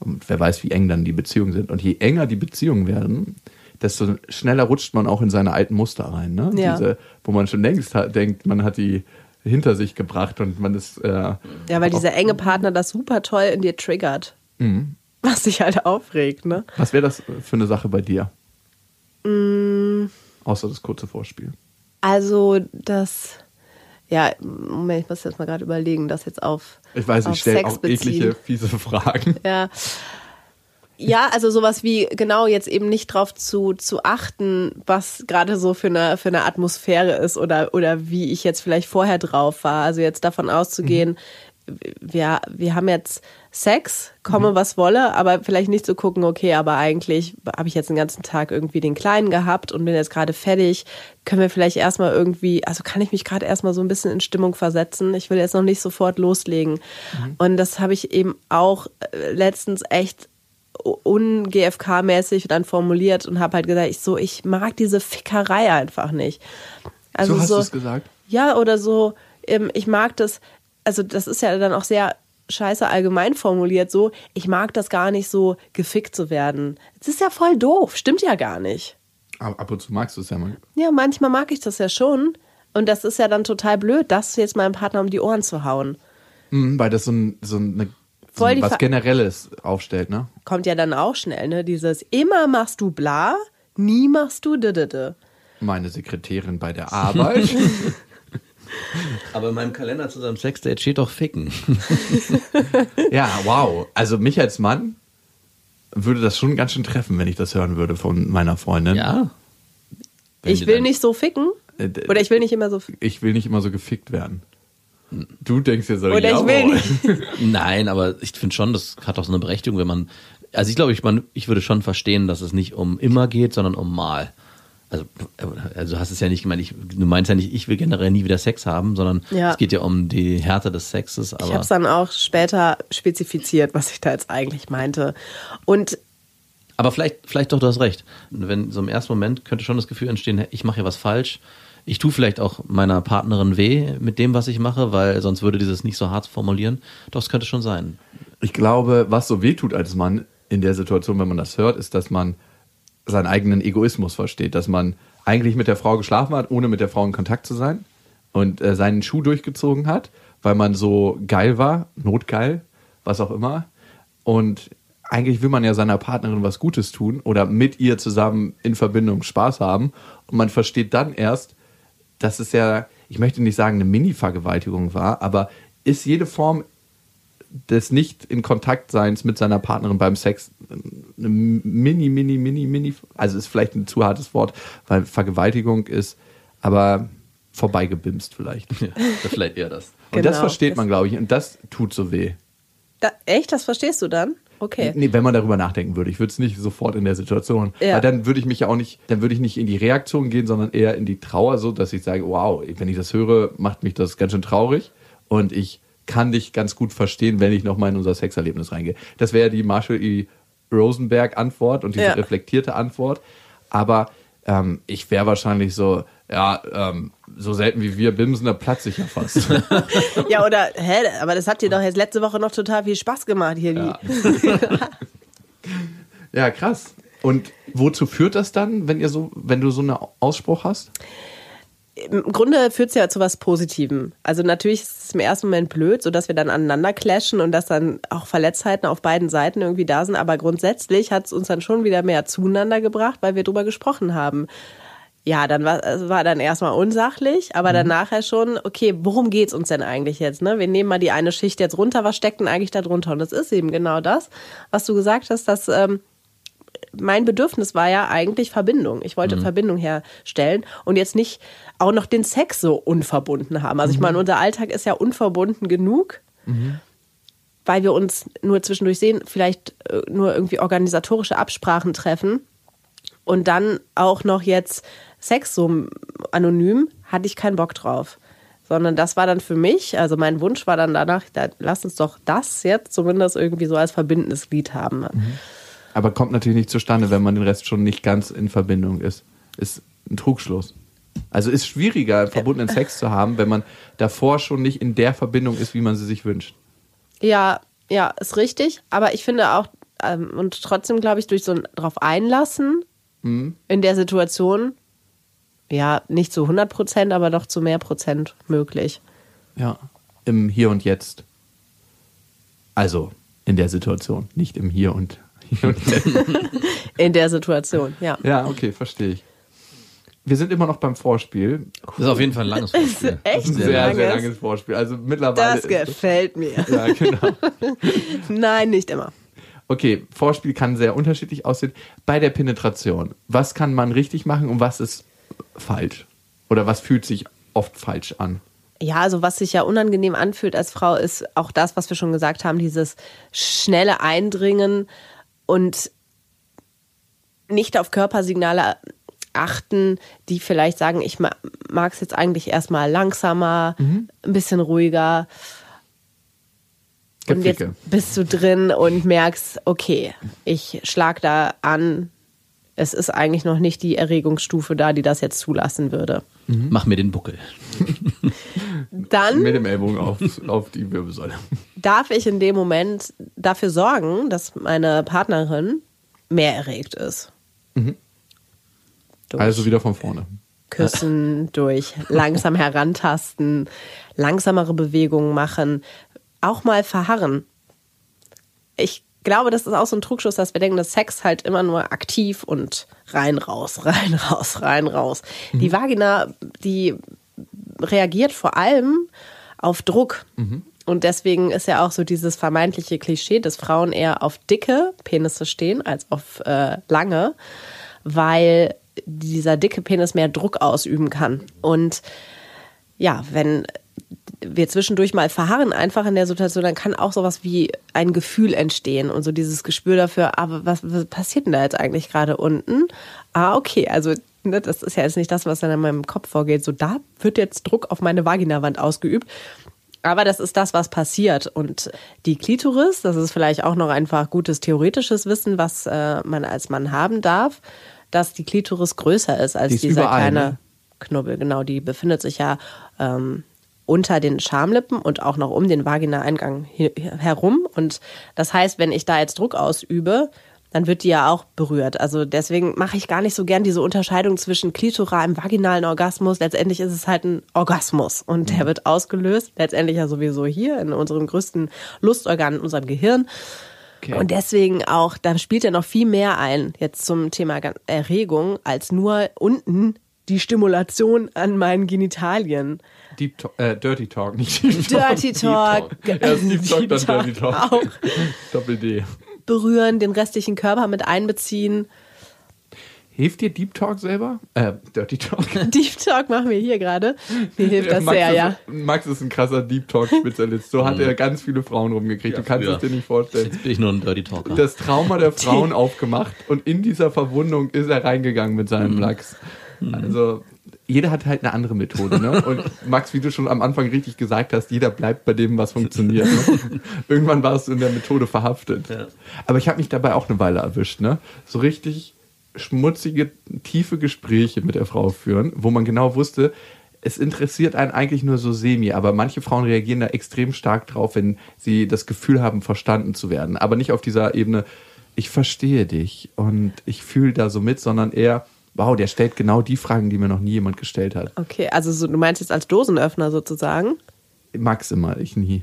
Und wer weiß, wie eng dann die Beziehungen sind. Und je enger die Beziehungen werden, desto schneller rutscht man auch in seine alten Muster rein. Ne? Ja. Diese, wo man schon längst hat, denkt, man hat die hinter sich gebracht und man ist. Äh, Ja, weil dieser enge Partner das super toll in dir triggert. Mhm. Was dich halt aufregt, ne? was wäre das für eine Sache bei dir? Mm. Außer das kurze Vorspiel. Also das, ja, Moment, ich muss jetzt mal gerade überlegen, das jetzt auf Ich weiß, auf ich stelle auch eklige, beziehen. fiese Fragen. Ja. Ja, also sowas wie genau jetzt eben nicht drauf zu, zu achten, was gerade so für eine, für eine Atmosphäre ist oder, oder wie ich jetzt vielleicht vorher drauf war. Also jetzt davon auszugehen, wir, wir haben jetzt Sex, komme was wolle, aber vielleicht nicht zu gucken, okay, aber eigentlich habe ich jetzt den ganzen Tag irgendwie den Kleinen gehabt und bin jetzt gerade fertig. Können wir vielleicht erstmal irgendwie, also kann ich mich gerade erstmal so ein bisschen in Stimmung versetzen. Ich will jetzt noch nicht sofort loslegen. Und das habe ich eben auch äh, letztens echt un-GFK-mäßig dann formuliert und habe halt gesagt, ich so, ich mag diese Fickerei einfach nicht. Also so hast so, du es gesagt? ja, oder so, ähm, ich mag das, also das ist ja dann auch sehr scheiße allgemein formuliert, so, ich mag das gar nicht so gefickt zu werden. Es ist ja voll doof, stimmt ja gar nicht. Ab, ab und zu magst du es ja mal. Ja, manchmal mag ich das ja schon. Und das ist ja dann total blöd, das jetzt meinem Partner um die Ohren zu hauen. Mhm, weil das so, ein, so, eine, so was Ver- Generelles aufstellt, ne? Kommt ja dann auch schnell, ne? Dieses immer machst du bla, nie machst du didede. Meine Sekretärin bei der Arbeit. Aber in meinem Kalender zu seinem Sexdate steht doch Ficken. Ja, wow. Also mich als Mann würde das schon ganz schön treffen, wenn ich das hören würde von meiner Freundin. Ja. Wenn Ich will nicht so ficken. Äh, Oder ich will nicht immer so ficken. Ich will nicht immer so gefickt werden. Du denkst dir so, Oder ich will nicht. Nein, aber ich finde schon, das hat auch so eine Berechtigung, wenn man. Also ich glaube, ich, man, ich würde schon verstehen, dass es nicht um immer geht, sondern um mal. Also, also du hast es ja nicht gemeint, ich, du meinst ja nicht, ich will generell nie wieder Sex haben, sondern Ja. es geht ja um die Härte des Sexes. Ich Aber habe es dann auch später spezifiziert, was ich da jetzt eigentlich meinte. Und Aber vielleicht, vielleicht doch, du hast recht. Wenn so im ersten Moment könnte schon das Gefühl entstehen, ich mache hier was falsch. Ich tue vielleicht auch meiner Partnerin weh mit dem, was ich mache, weil sonst würde dieses nicht so hart formulieren. Doch, es könnte schon sein. Ich glaube, was so weh tut als Mann in der Situation, wenn man das hört, ist, dass man seinen eigenen Egoismus versteht, dass man eigentlich mit der Frau geschlafen hat, ohne mit der Frau in Kontakt zu sein und äh, seinen Schuh durchgezogen hat, weil man so geil war, notgeil, was auch immer. Und eigentlich will man ja seiner Partnerin was Gutes tun oder mit ihr zusammen in Verbindung Spaß haben. Und man versteht dann erst, dass es ja, ich möchte nicht sagen, eine Mini-Vergewaltigung war, aber ist jede Form des nicht in Kontaktseins mit seiner Partnerin beim Sex eine mini, mini, mini, mini, also ist vielleicht ein zu hartes Wort, weil Vergewaltigung ist, aber vorbeigebimst vielleicht. Ja, vielleicht eher das. Und das Genau. versteht man, glaube ich, und das tut so weh. da, echt, das verstehst du dann? Okay. Nee, wenn man darüber nachdenken würde. Ich würde es nicht sofort in der Situation. Ja. Weil dann würde ich mich ja auch nicht, dann würde ich nicht in die Reaktion gehen, sondern eher in die Trauer, so dass ich sage, wow, wenn ich das höre, macht mich das ganz schön traurig. Und ich kann dich ganz gut verstehen, wenn ich nochmal in unser Sexerlebnis reingehe. Das wäre die Marshall E. Rosenberg-Antwort und diese Ja. reflektierte Antwort. Aber ähm, ich wäre wahrscheinlich so, ja, ähm, so selten wie wir bimsen, da platze ich ja fast. Ja, oder, hä, aber das hat dir doch jetzt letzte Woche noch total viel Spaß gemacht hier. Ja. Ja, krass. Und wozu führt das dann, wenn ihr so, wenn du so einen Ausspruch hast? Im Grunde führt es ja zu was Positivem. Also natürlich ist es im ersten Moment blöd, sodass wir dann aneinander clashen und dass dann auch Verletztheiten auf beiden Seiten irgendwie da sind. Aber grundsätzlich hat es uns dann schon wieder mehr zueinander gebracht, weil wir drüber gesprochen haben. Ja, dann war, es war dann erstmal unsachlich, aber dann nachher schon, okay, worum geht's uns denn eigentlich jetzt? Ne? Wir nehmen mal die eine Schicht jetzt runter, was steckt denn eigentlich da drunter? Und das ist eben genau das, was du gesagt hast, dass ähm, mein Bedürfnis war ja eigentlich Verbindung. Ich wollte Verbindung herstellen und jetzt nicht auch noch den Sex so unverbunden haben. Also ich meine, unser Alltag ist ja unverbunden genug, weil wir uns nur zwischendurch sehen, vielleicht äh, nur irgendwie organisatorische Absprachen treffen und dann auch noch jetzt Sex so anonym, hatte ich keinen Bock drauf. Sondern das war dann für mich, also mein Wunsch war dann danach, da, lass uns doch das jetzt zumindest irgendwie so als verbindendes Glied haben. Aber kommt natürlich nicht zustande, wenn man den Rest schon nicht ganz in Verbindung ist. Ist ein Trugschluss. Also ist schwieriger, verbundenen Sex zu haben, wenn man davor schon nicht in der Verbindung ist, wie man sie sich wünscht. Ja, ja, ist richtig. Aber ich finde auch, ähm, und trotzdem glaube ich, durch so ein drauf einlassen in der Situation, ja, nicht zu 100 Prozent, aber doch zu mehr Prozent möglich. Ja. Im Hier und Jetzt. Also in der Situation, nicht im Hier und, hier und Jetzt. In der Situation, ja. Ja, okay, verstehe ich. Wir sind immer noch beim Vorspiel. Das ist auf jeden Fall ein langes Vorspiel. Das Echt ist ein sehr, sehr langes? langes Vorspiel. Also mittlerweile. Das gefällt mir. ja, genau. Nein, nicht immer. Okay, Vorspiel kann sehr unterschiedlich aussehen. Bei der Penetration, was kann man richtig machen und was ist falsch? Oder was fühlt sich oft falsch an? Ja, also was sich ja unangenehm anfühlt als Frau, ist auch das, was wir schon gesagt haben, dieses schnelle Eindringen und nicht auf Körpersignale achten, die vielleicht sagen, ich mag es jetzt eigentlich erstmal langsamer, ein bisschen ruhiger. Und jetzt bist du drin und merkst, okay, ich schlag da an. Es ist eigentlich noch nicht die Erregungsstufe da, die das jetzt zulassen würde. Mach mir den Buckel. Dann Mit dem Ellbogen auf, auf die Wirbelsäule. darf ich in dem Moment dafür sorgen, dass meine Partnerin mehr erregt ist. Durch Also wieder von vorne. Küssen, durch langsam herantasten, langsamere Bewegungen machen, auch mal verharren. Ich glaube, das ist auch so ein Trugschluss, dass wir denken, dass Sex halt immer nur aktiv und rein, raus, rein, raus, rein, raus. Die Vagina, die reagiert vor allem auf Druck. Und deswegen ist ja auch so dieses vermeintliche Klischee, dass Frauen eher auf dicke Penisse stehen als auf äh, lange, weil dieser dicke Penis mehr Druck ausüben kann. Und ja, wenn wir zwischendurch mal verharren einfach in der Situation, dann kann auch sowas wie ein Gefühl entstehen und so dieses Gespür dafür, aber was, was passiert denn da jetzt eigentlich gerade unten? Ah, okay, also ne, das ist ja jetzt nicht das, was dann in meinem Kopf vorgeht. So, da wird jetzt Druck auf meine Vaginawand ausgeübt. Aber das ist das, was passiert. Und die Klitoris, das ist vielleicht auch noch einfach gutes theoretisches Wissen, was äh, man als Mann haben darf, dass die Klitoris größer ist als Die ist dieser überall, kleine ne? Knubbel. Genau, die befindet sich ja ähm, unter den Schamlippen und auch noch um den Vaginaeingang he- herum. Und das heißt, wenn ich da jetzt Druck ausübe, dann wird die ja auch berührt. Also deswegen mache ich gar nicht so gern diese Unterscheidung zwischen klitoralem vaginalen Orgasmus. Letztendlich ist es halt ein Orgasmus und der wird ausgelöst. Letztendlich ja sowieso hier in unserem größten Lustorgan, in unserem Gehirn. Okay. Und deswegen auch, da spielt ja noch viel mehr ein, jetzt zum Thema Erregung, als nur unten die Stimulation an meinen Genitalien. Deep Talk, äh, Dirty Talk, nicht Deep Talk. Dirty Talk. Deep Talk. Erst Deep Talk, dann Deep Talk Dirty Talk. auch. Doppel D. Berühren, den restlichen Körper mit einbeziehen. Hilft dir Deep Talk selber? Äh, Dirty Talk. Deep Talk machen wir hier gerade. Mir hilft das Max sehr, ist, ja. Max ist ein krasser Deep Talk-Spezialist. So hat er ganz viele Frauen rumgekriegt. Ja, du kannst früher. es dir nicht vorstellen. Jetzt bin ich nur ein Dirty Talker. Das Trauma der Frauen aufgemacht und in dieser Verwundung ist er reingegangen mit seinem Lachs. Also jeder hat halt eine andere Methode. Ne? Und Max, wie du schon am Anfang richtig gesagt hast, jeder bleibt bei dem, was funktioniert. Ne? Irgendwann warst du in der Methode verhaftet. Ja. Aber ich habe mich dabei auch eine Weile erwischt. Ne? So richtig schmutzige, tiefe Gespräche mit der Frau führen, wo man genau wusste, es interessiert einen eigentlich nur so semi, aber manche Frauen reagieren da extrem stark drauf, wenn sie das Gefühl haben, verstanden zu werden. Aber nicht auf dieser Ebene, ich verstehe dich und ich fühle da so mit, sondern eher, wow, der stellt genau die Fragen, die mir noch nie jemand gestellt hat. Okay, also so, du meinst jetzt als Dosenöffner sozusagen? Maximal, ich nie.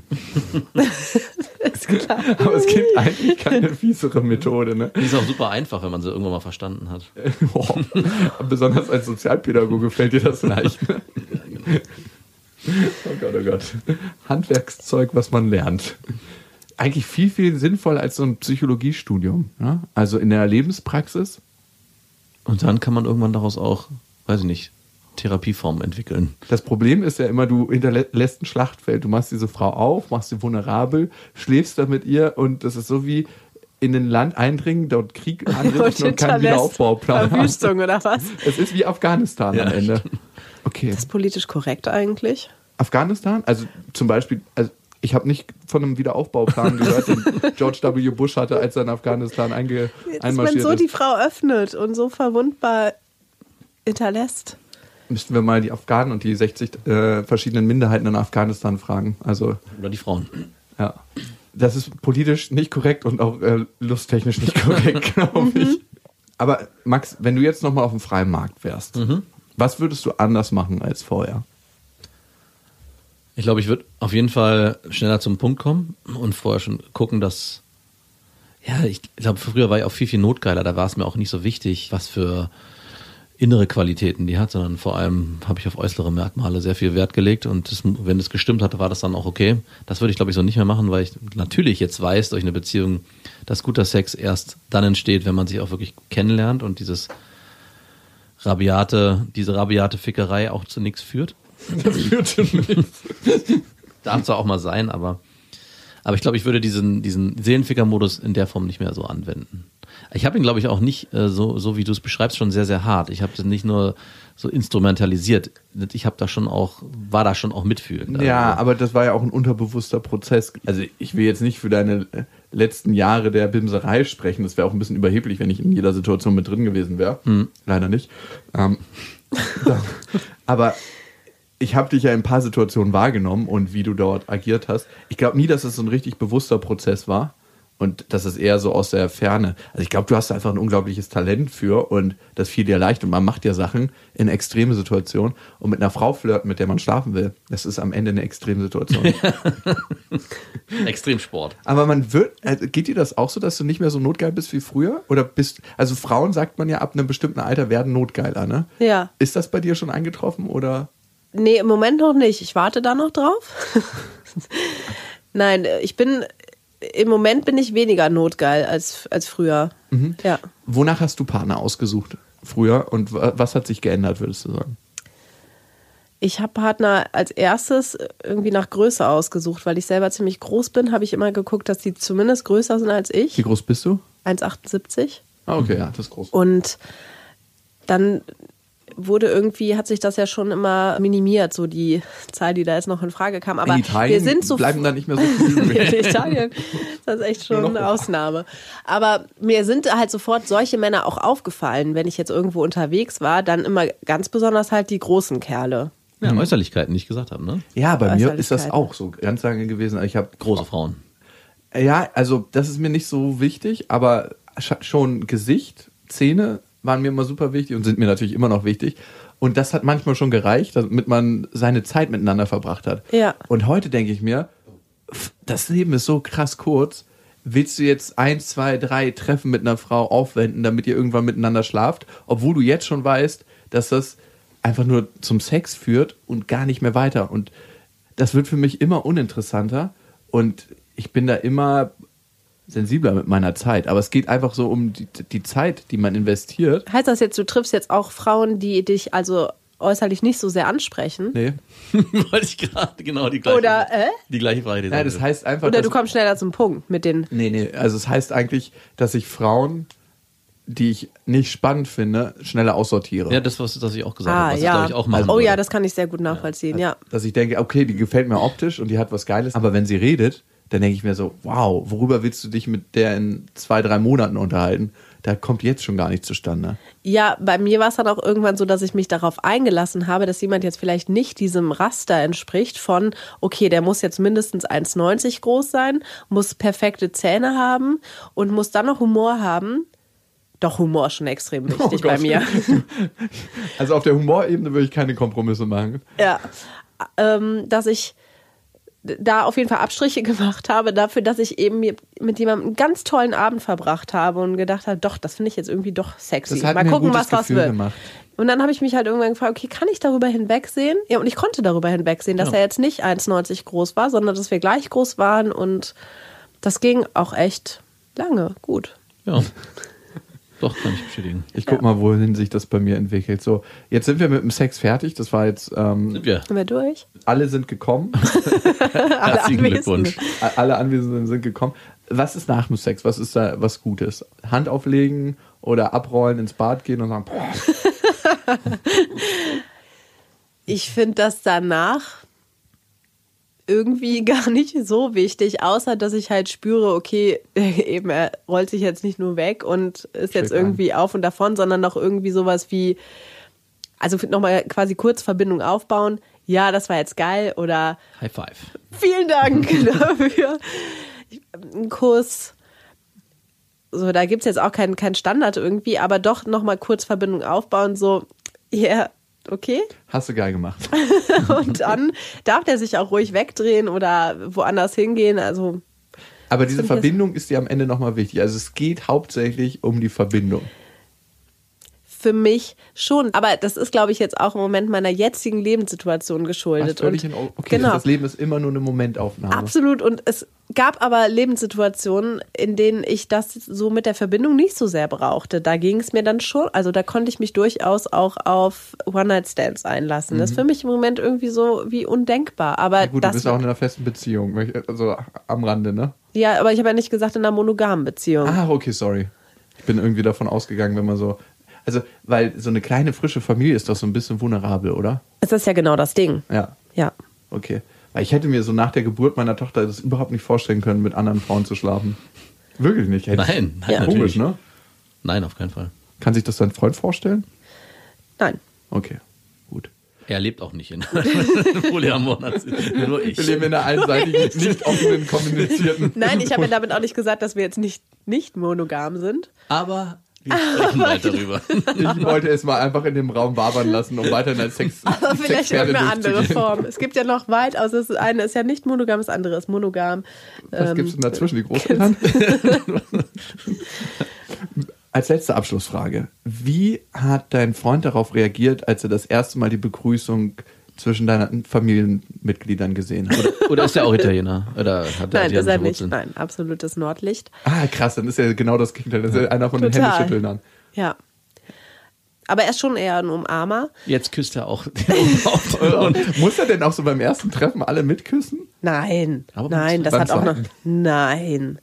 Ist klar. Aber es gibt eigentlich keine fiesere Methode, ne? Die ist auch super einfach, wenn man sie irgendwann mal verstanden hat. Boah. Besonders als Sozialpädagoge fällt dir das leicht. Ne? Oh Gott, oh Gott. Handwerkszeug, was man lernt. Eigentlich viel, viel sinnvoller als so ein Psychologiestudium. Ne? Also in der Lebenspraxis. Und dann kann man irgendwann daraus auch, weiß ich nicht, Therapieformen entwickeln. Das Problem ist ja immer, du hinterlässt ein Schlachtfeld. Du machst diese Frau auf, machst sie vulnerabel, schläfst da mit ihr und das ist so wie in ein Land eindringen, dort Krieg anrichten und keinen Wiederaufbauplan haben. Verwüstung oder was? Es ist wie Afghanistan Ja. am Ende. Okay. Das ist politisch korrekt eigentlich. Afghanistan? Also zum Beispiel, also ich habe nicht von einem Wiederaufbauplan gehört, den George W. Bush hatte, als er in Afghanistan einge Dass man so die ist. Frau öffnet und so verwundbar hinterlässt. Müssten wir mal die Afghanen und die 60 äh, verschiedenen Minderheiten in Afghanistan fragen. Also, Oder die Frauen. ja. Das ist politisch nicht korrekt und auch äh, lusttechnisch nicht korrekt, glaube ich. Aber Max, wenn du jetzt nochmal auf dem freien Markt wärst, was würdest du anders machen als vorher? Ich glaube, ich würde auf jeden Fall schneller zum Punkt kommen und vorher schon gucken, dass. Ja, ich glaube, früher war ich auch viel, viel notgeiler. Da war es mir auch nicht so wichtig, was für innere Qualitäten die hat, sondern vor allem habe ich auf äußere Merkmale sehr viel Wert gelegt und das, wenn es gestimmt hatte, war das dann auch okay. Das würde ich, glaube ich, so nicht mehr machen, weil ich natürlich jetzt weiß durch eine Beziehung, dass guter Sex erst dann entsteht, wenn man sich auch wirklich kennenlernt und dieses rabiate, diese rabiate Fickerei auch zu nichts führt. Das führte nichts. Darf zwar auch mal sein, aber, aber ich glaube, ich würde diesen, diesen Seelenficker-Modus in der Form nicht mehr so anwenden. Ich habe ihn, glaube ich, auch nicht äh, so, so wie du es beschreibst, schon sehr, sehr hart. Ich habe das nicht nur so instrumentalisiert. Ich habe da schon auch, war da schon auch mitfühlend. Ja, Also, aber das war ja auch ein unterbewusster Prozess. Also ich will jetzt nicht für deine äh, letzten Jahre der Bimserei sprechen. Das wäre auch ein bisschen überheblich, wenn ich in jeder Situation mit drin gewesen wäre. Leider nicht. Ähm, aber ich habe dich ja in ein paar Situationen wahrgenommen und wie du dort agiert hast. Ich glaube nie, dass es so ein richtig bewusster Prozess war. Und das ist eher so aus der Ferne. Also ich glaube, du hast einfach ein unglaubliches Talent für und das fiel dir leicht und man macht ja Sachen in extreme Situationen und mit einer Frau flirten, mit der man schlafen will. Das ist am Ende eine extreme Situation. Extremsport. Aber man wird, also geht dir das auch so, dass du nicht mehr so notgeil bist wie früher? Oder bist, also Frauen sagt man ja ab einem bestimmten Alter werden notgeiler, ne? Ja. Ist das bei dir schon eingetroffen oder? Nee, im Moment noch nicht. Ich warte da noch drauf. Nein, ich bin, im Moment bin ich weniger notgeil als, als früher. Ja. Wonach hast du Partner ausgesucht früher und wa- was hat sich geändert, würdest du sagen? Ich habe Partner als erstes irgendwie nach Größe ausgesucht, weil ich selber ziemlich groß bin, habe ich immer geguckt, dass die zumindest größer sind als Wie ich. groß bist du? 1,78. Ah, okay, ja, das ist groß. Und dann wurde irgendwie, hat sich das ja schon immer minimiert, so die Zahl, die da jetzt noch in Frage kam. Aber in Italien wir sind so bleiben da nicht mehr so viele in Italien. Das ist echt schon eine Ausnahme. Aber mir sind halt sofort solche Männer auch aufgefallen, wenn ich jetzt irgendwo unterwegs war, dann immer ganz besonders halt die großen Kerle. Ja, Äußerlichkeiten, die ich gesagt habe, ne? Ja, bei mir ist das Äußerlichkeiten. auch so ganz lange gewesen. Ich habe Große Frauen. Ja, also das ist mir nicht so wichtig, aber sch- schon Gesicht, Zähne waren mir immer super wichtig und sind mir natürlich immer noch wichtig. Und das hat manchmal schon gereicht, damit man seine Zeit miteinander verbracht hat. Ja. Und heute denke ich mir, das Leben ist so krass kurz. Willst du jetzt eins, zwei, drei Treffen mit einer Frau aufwenden, damit ihr irgendwann miteinander schlaft, obwohl du jetzt schon weißt, dass das einfach nur zum Sex führt und gar nicht mehr weiter. Und das wird für mich immer uninteressanter und ich bin da immer sensibler mit meiner Zeit. Aber es geht einfach so um die, die Zeit, die man investiert. Heißt das jetzt, du triffst jetzt auch Frauen, die dich also äußerlich nicht so sehr ansprechen? Nee. Wollte ich gerade genau die gleiche, Oder, äh? die gleiche Frage. die Ja, das heißt einfach, Oder du kommst schneller zum Punkt mit den. Nee, nee, also es heißt eigentlich, dass ich Frauen, die ich nicht spannend finde, schneller aussortiere. Ja, das, was das ich auch gesagt Ah, habe, was ja. ich glaube ich auch machen oh würde. ja, das kann ich sehr gut nachvollziehen, ja. Dass ich denke, okay, die gefällt mir optisch und die hat was Geiles, aber wenn sie redet, dann denke ich mir so, wow, worüber willst du dich mit der in zwei, drei Monaten unterhalten? Da kommt jetzt schon gar nichts zustande. Ja, bei mir war es dann auch irgendwann so, dass ich mich darauf eingelassen habe, dass jemand jetzt vielleicht nicht diesem Raster entspricht von, okay, der muss jetzt mindestens 1,90 groß sein, muss perfekte Zähne haben und muss dann noch Humor haben. Doch, Humor ist schon extrem Oh wichtig bei Gott. mir. Also auf der Humorebene würde ich keine Kompromisse machen. Ja, ähm, dass ich da auf jeden Fall Abstriche gemacht habe dafür, dass ich eben mit jemandem einen ganz tollen Abend verbracht habe und gedacht habe, doch, das finde ich jetzt irgendwie doch sexy. Mal gucken, was was Gefühl wird. gemacht. Und dann habe ich mich halt irgendwann gefragt, okay, kann ich darüber hinwegsehen? Ja, und ich konnte darüber hinwegsehen, dass er jetzt nicht 1,90 groß war, sondern dass wir gleich groß waren und das ging auch echt lange gut. Ja. Doch, kann ich bestätigen. Ich guck mal, wohin sich das bei mir entwickelt. So, jetzt sind wir mit dem Sex fertig. Das war jetzt, ähm, Sind wir. Sind wir durch? alle sind gekommen. Herzlichen Anwesenden. Glückwunsch. alle Anwesenden sind gekommen. Was ist nach dem Sex? Was ist da was Gutes? Hand auflegen oder abrollen, ins Bad gehen und sagen, boah, Ich finde das danach irgendwie gar nicht so wichtig, außer dass ich halt spüre, okay, eben er rollt sich jetzt nicht nur weg und ist jetzt irgendwie auf und davon, sondern noch irgendwie sowas wie, also nochmal quasi kurz Verbindung aufbauen. Ja, das war jetzt geil oder High five. vielen Dank dafür. Ein Kuss. So, da gibt es jetzt auch keinen kein Standard irgendwie, aber doch nochmal kurz Verbindung aufbauen, so, ja, okay. hast du geil gemacht. Und dann darf der sich auch ruhig wegdrehen oder woanders hingehen. Also Aber diese Verbindung ist dir am Ende nochmal wichtig. Also es geht hauptsächlich um die Verbindung. Für mich schon. Aber das ist, glaube ich, jetzt auch im Moment meiner jetzigen Lebenssituation geschuldet. Und in Ordnung. Okay, genau. das Leben ist immer nur eine Momentaufnahme. Absolut. Und es gab aber Lebenssituationen, in denen ich das so mit der Verbindung nicht so sehr brauchte. Da ging es mir dann schon, also da konnte ich mich durchaus auch auf One-Night-Stands einlassen. Das ist für mich im Moment irgendwie so wie undenkbar. Aber Mhm. Ja, gut, du das, bist auch in einer festen Beziehung. Also am Rande, ne? ja, aber ich habe ja nicht gesagt in einer monogamen Beziehung. Ah, okay, sorry. Ich bin irgendwie davon ausgegangen, wenn man so. Also, weil so eine kleine, frische Familie ist doch so ein bisschen vulnerabel, oder? Es ist ja genau das Ding. Ja. Ja. Okay. Weil ich hätte mir so nach der Geburt meiner Tochter das überhaupt nicht vorstellen können, mit anderen Frauen zu schlafen. Wirklich nicht. Hätte Nein, nein, Ja. Komisch, ne? Nein, auf keinen Fall. Kann sich das dein Freund vorstellen? Nein. Okay, gut. Er lebt auch nicht in Polyamor. Nur ich. Wir leben in einer einseitigen, nicht offenen, kommunizierten. Nein, ich habe ja damit auch nicht gesagt, dass wir jetzt nicht, nicht monogam sind. Aber wir sprechen bald darüber. Ich wollte es mal einfach in dem Raum wabern lassen, um weiterhin als Sex. Aber vielleicht Sexperte irgendeine andere. Form. Es gibt ja noch weitaus, das eine ist ja nicht monogam, das andere ist monogam. Was Ähm, gibt's denn dazwischen? Die Großeltern? Als letzte Abschlussfrage. Wie hat dein Freund darauf reagiert, als er das erste Mal die Begrüßung zwischen deinen Familienmitgliedern gesehen hat? Oder ist er auch Italiener? Oder hat er Nein, ist er nicht. Wurzeln? Nein, absolutes Nordlicht. ah, krass, dann ist er genau das Gegenteil. Das ist ja einer von den Total. Händeschütteln Ja. Aber er ist schon eher ein Umarmer. Jetzt küsst er auch den auf euren. Muss er denn auch so beim ersten Treffen alle mitküssen? Nein, Aber nein, das hat auch noch. Nein.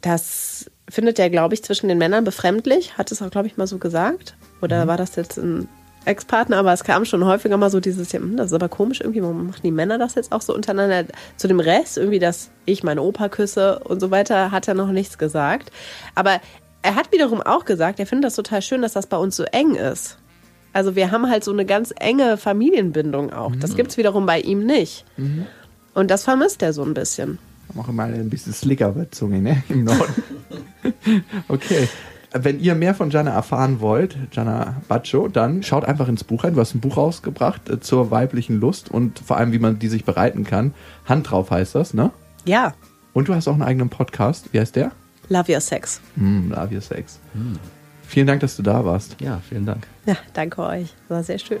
Das findet er, glaube ich, zwischen den Männern befremdlich. Hat es auch, glaube ich, mal so gesagt. Oder war das jetzt ein Ex-Partner? Aber es kam schon häufiger mal so dieses, ja, hm, das ist aber komisch irgendwie, warum machen die Männer das jetzt auch so untereinander? Zu dem Rest, irgendwie, dass ich meine Opa küsse und so weiter, hat er noch nichts gesagt. Aber er hat wiederum auch gesagt, er findet das total schön, dass das bei uns so eng ist. Also wir haben halt so eine ganz enge Familienbindung auch. Das gibt's wiederum bei ihm nicht. Und das vermisst er so ein bisschen. Machen mal ein bisschen slicker bei Zunge, ne? Im Norden. okay. Wenn ihr mehr von Jana erfahren wollt, Jana Baccio, dann schaut einfach ins Buch rein. Du hast ein Buch rausgebracht äh, zur weiblichen Lust und vor allem, wie man die sich bereiten kann. Hand drauf heißt das, ne? Ja, Und du hast auch einen eigenen Podcast. Wie heißt der? love your sex. Hm, Love Your Sex. Vielen Dank, dass du da warst. Ja, vielen Dank. Ja, danke euch. War sehr schön.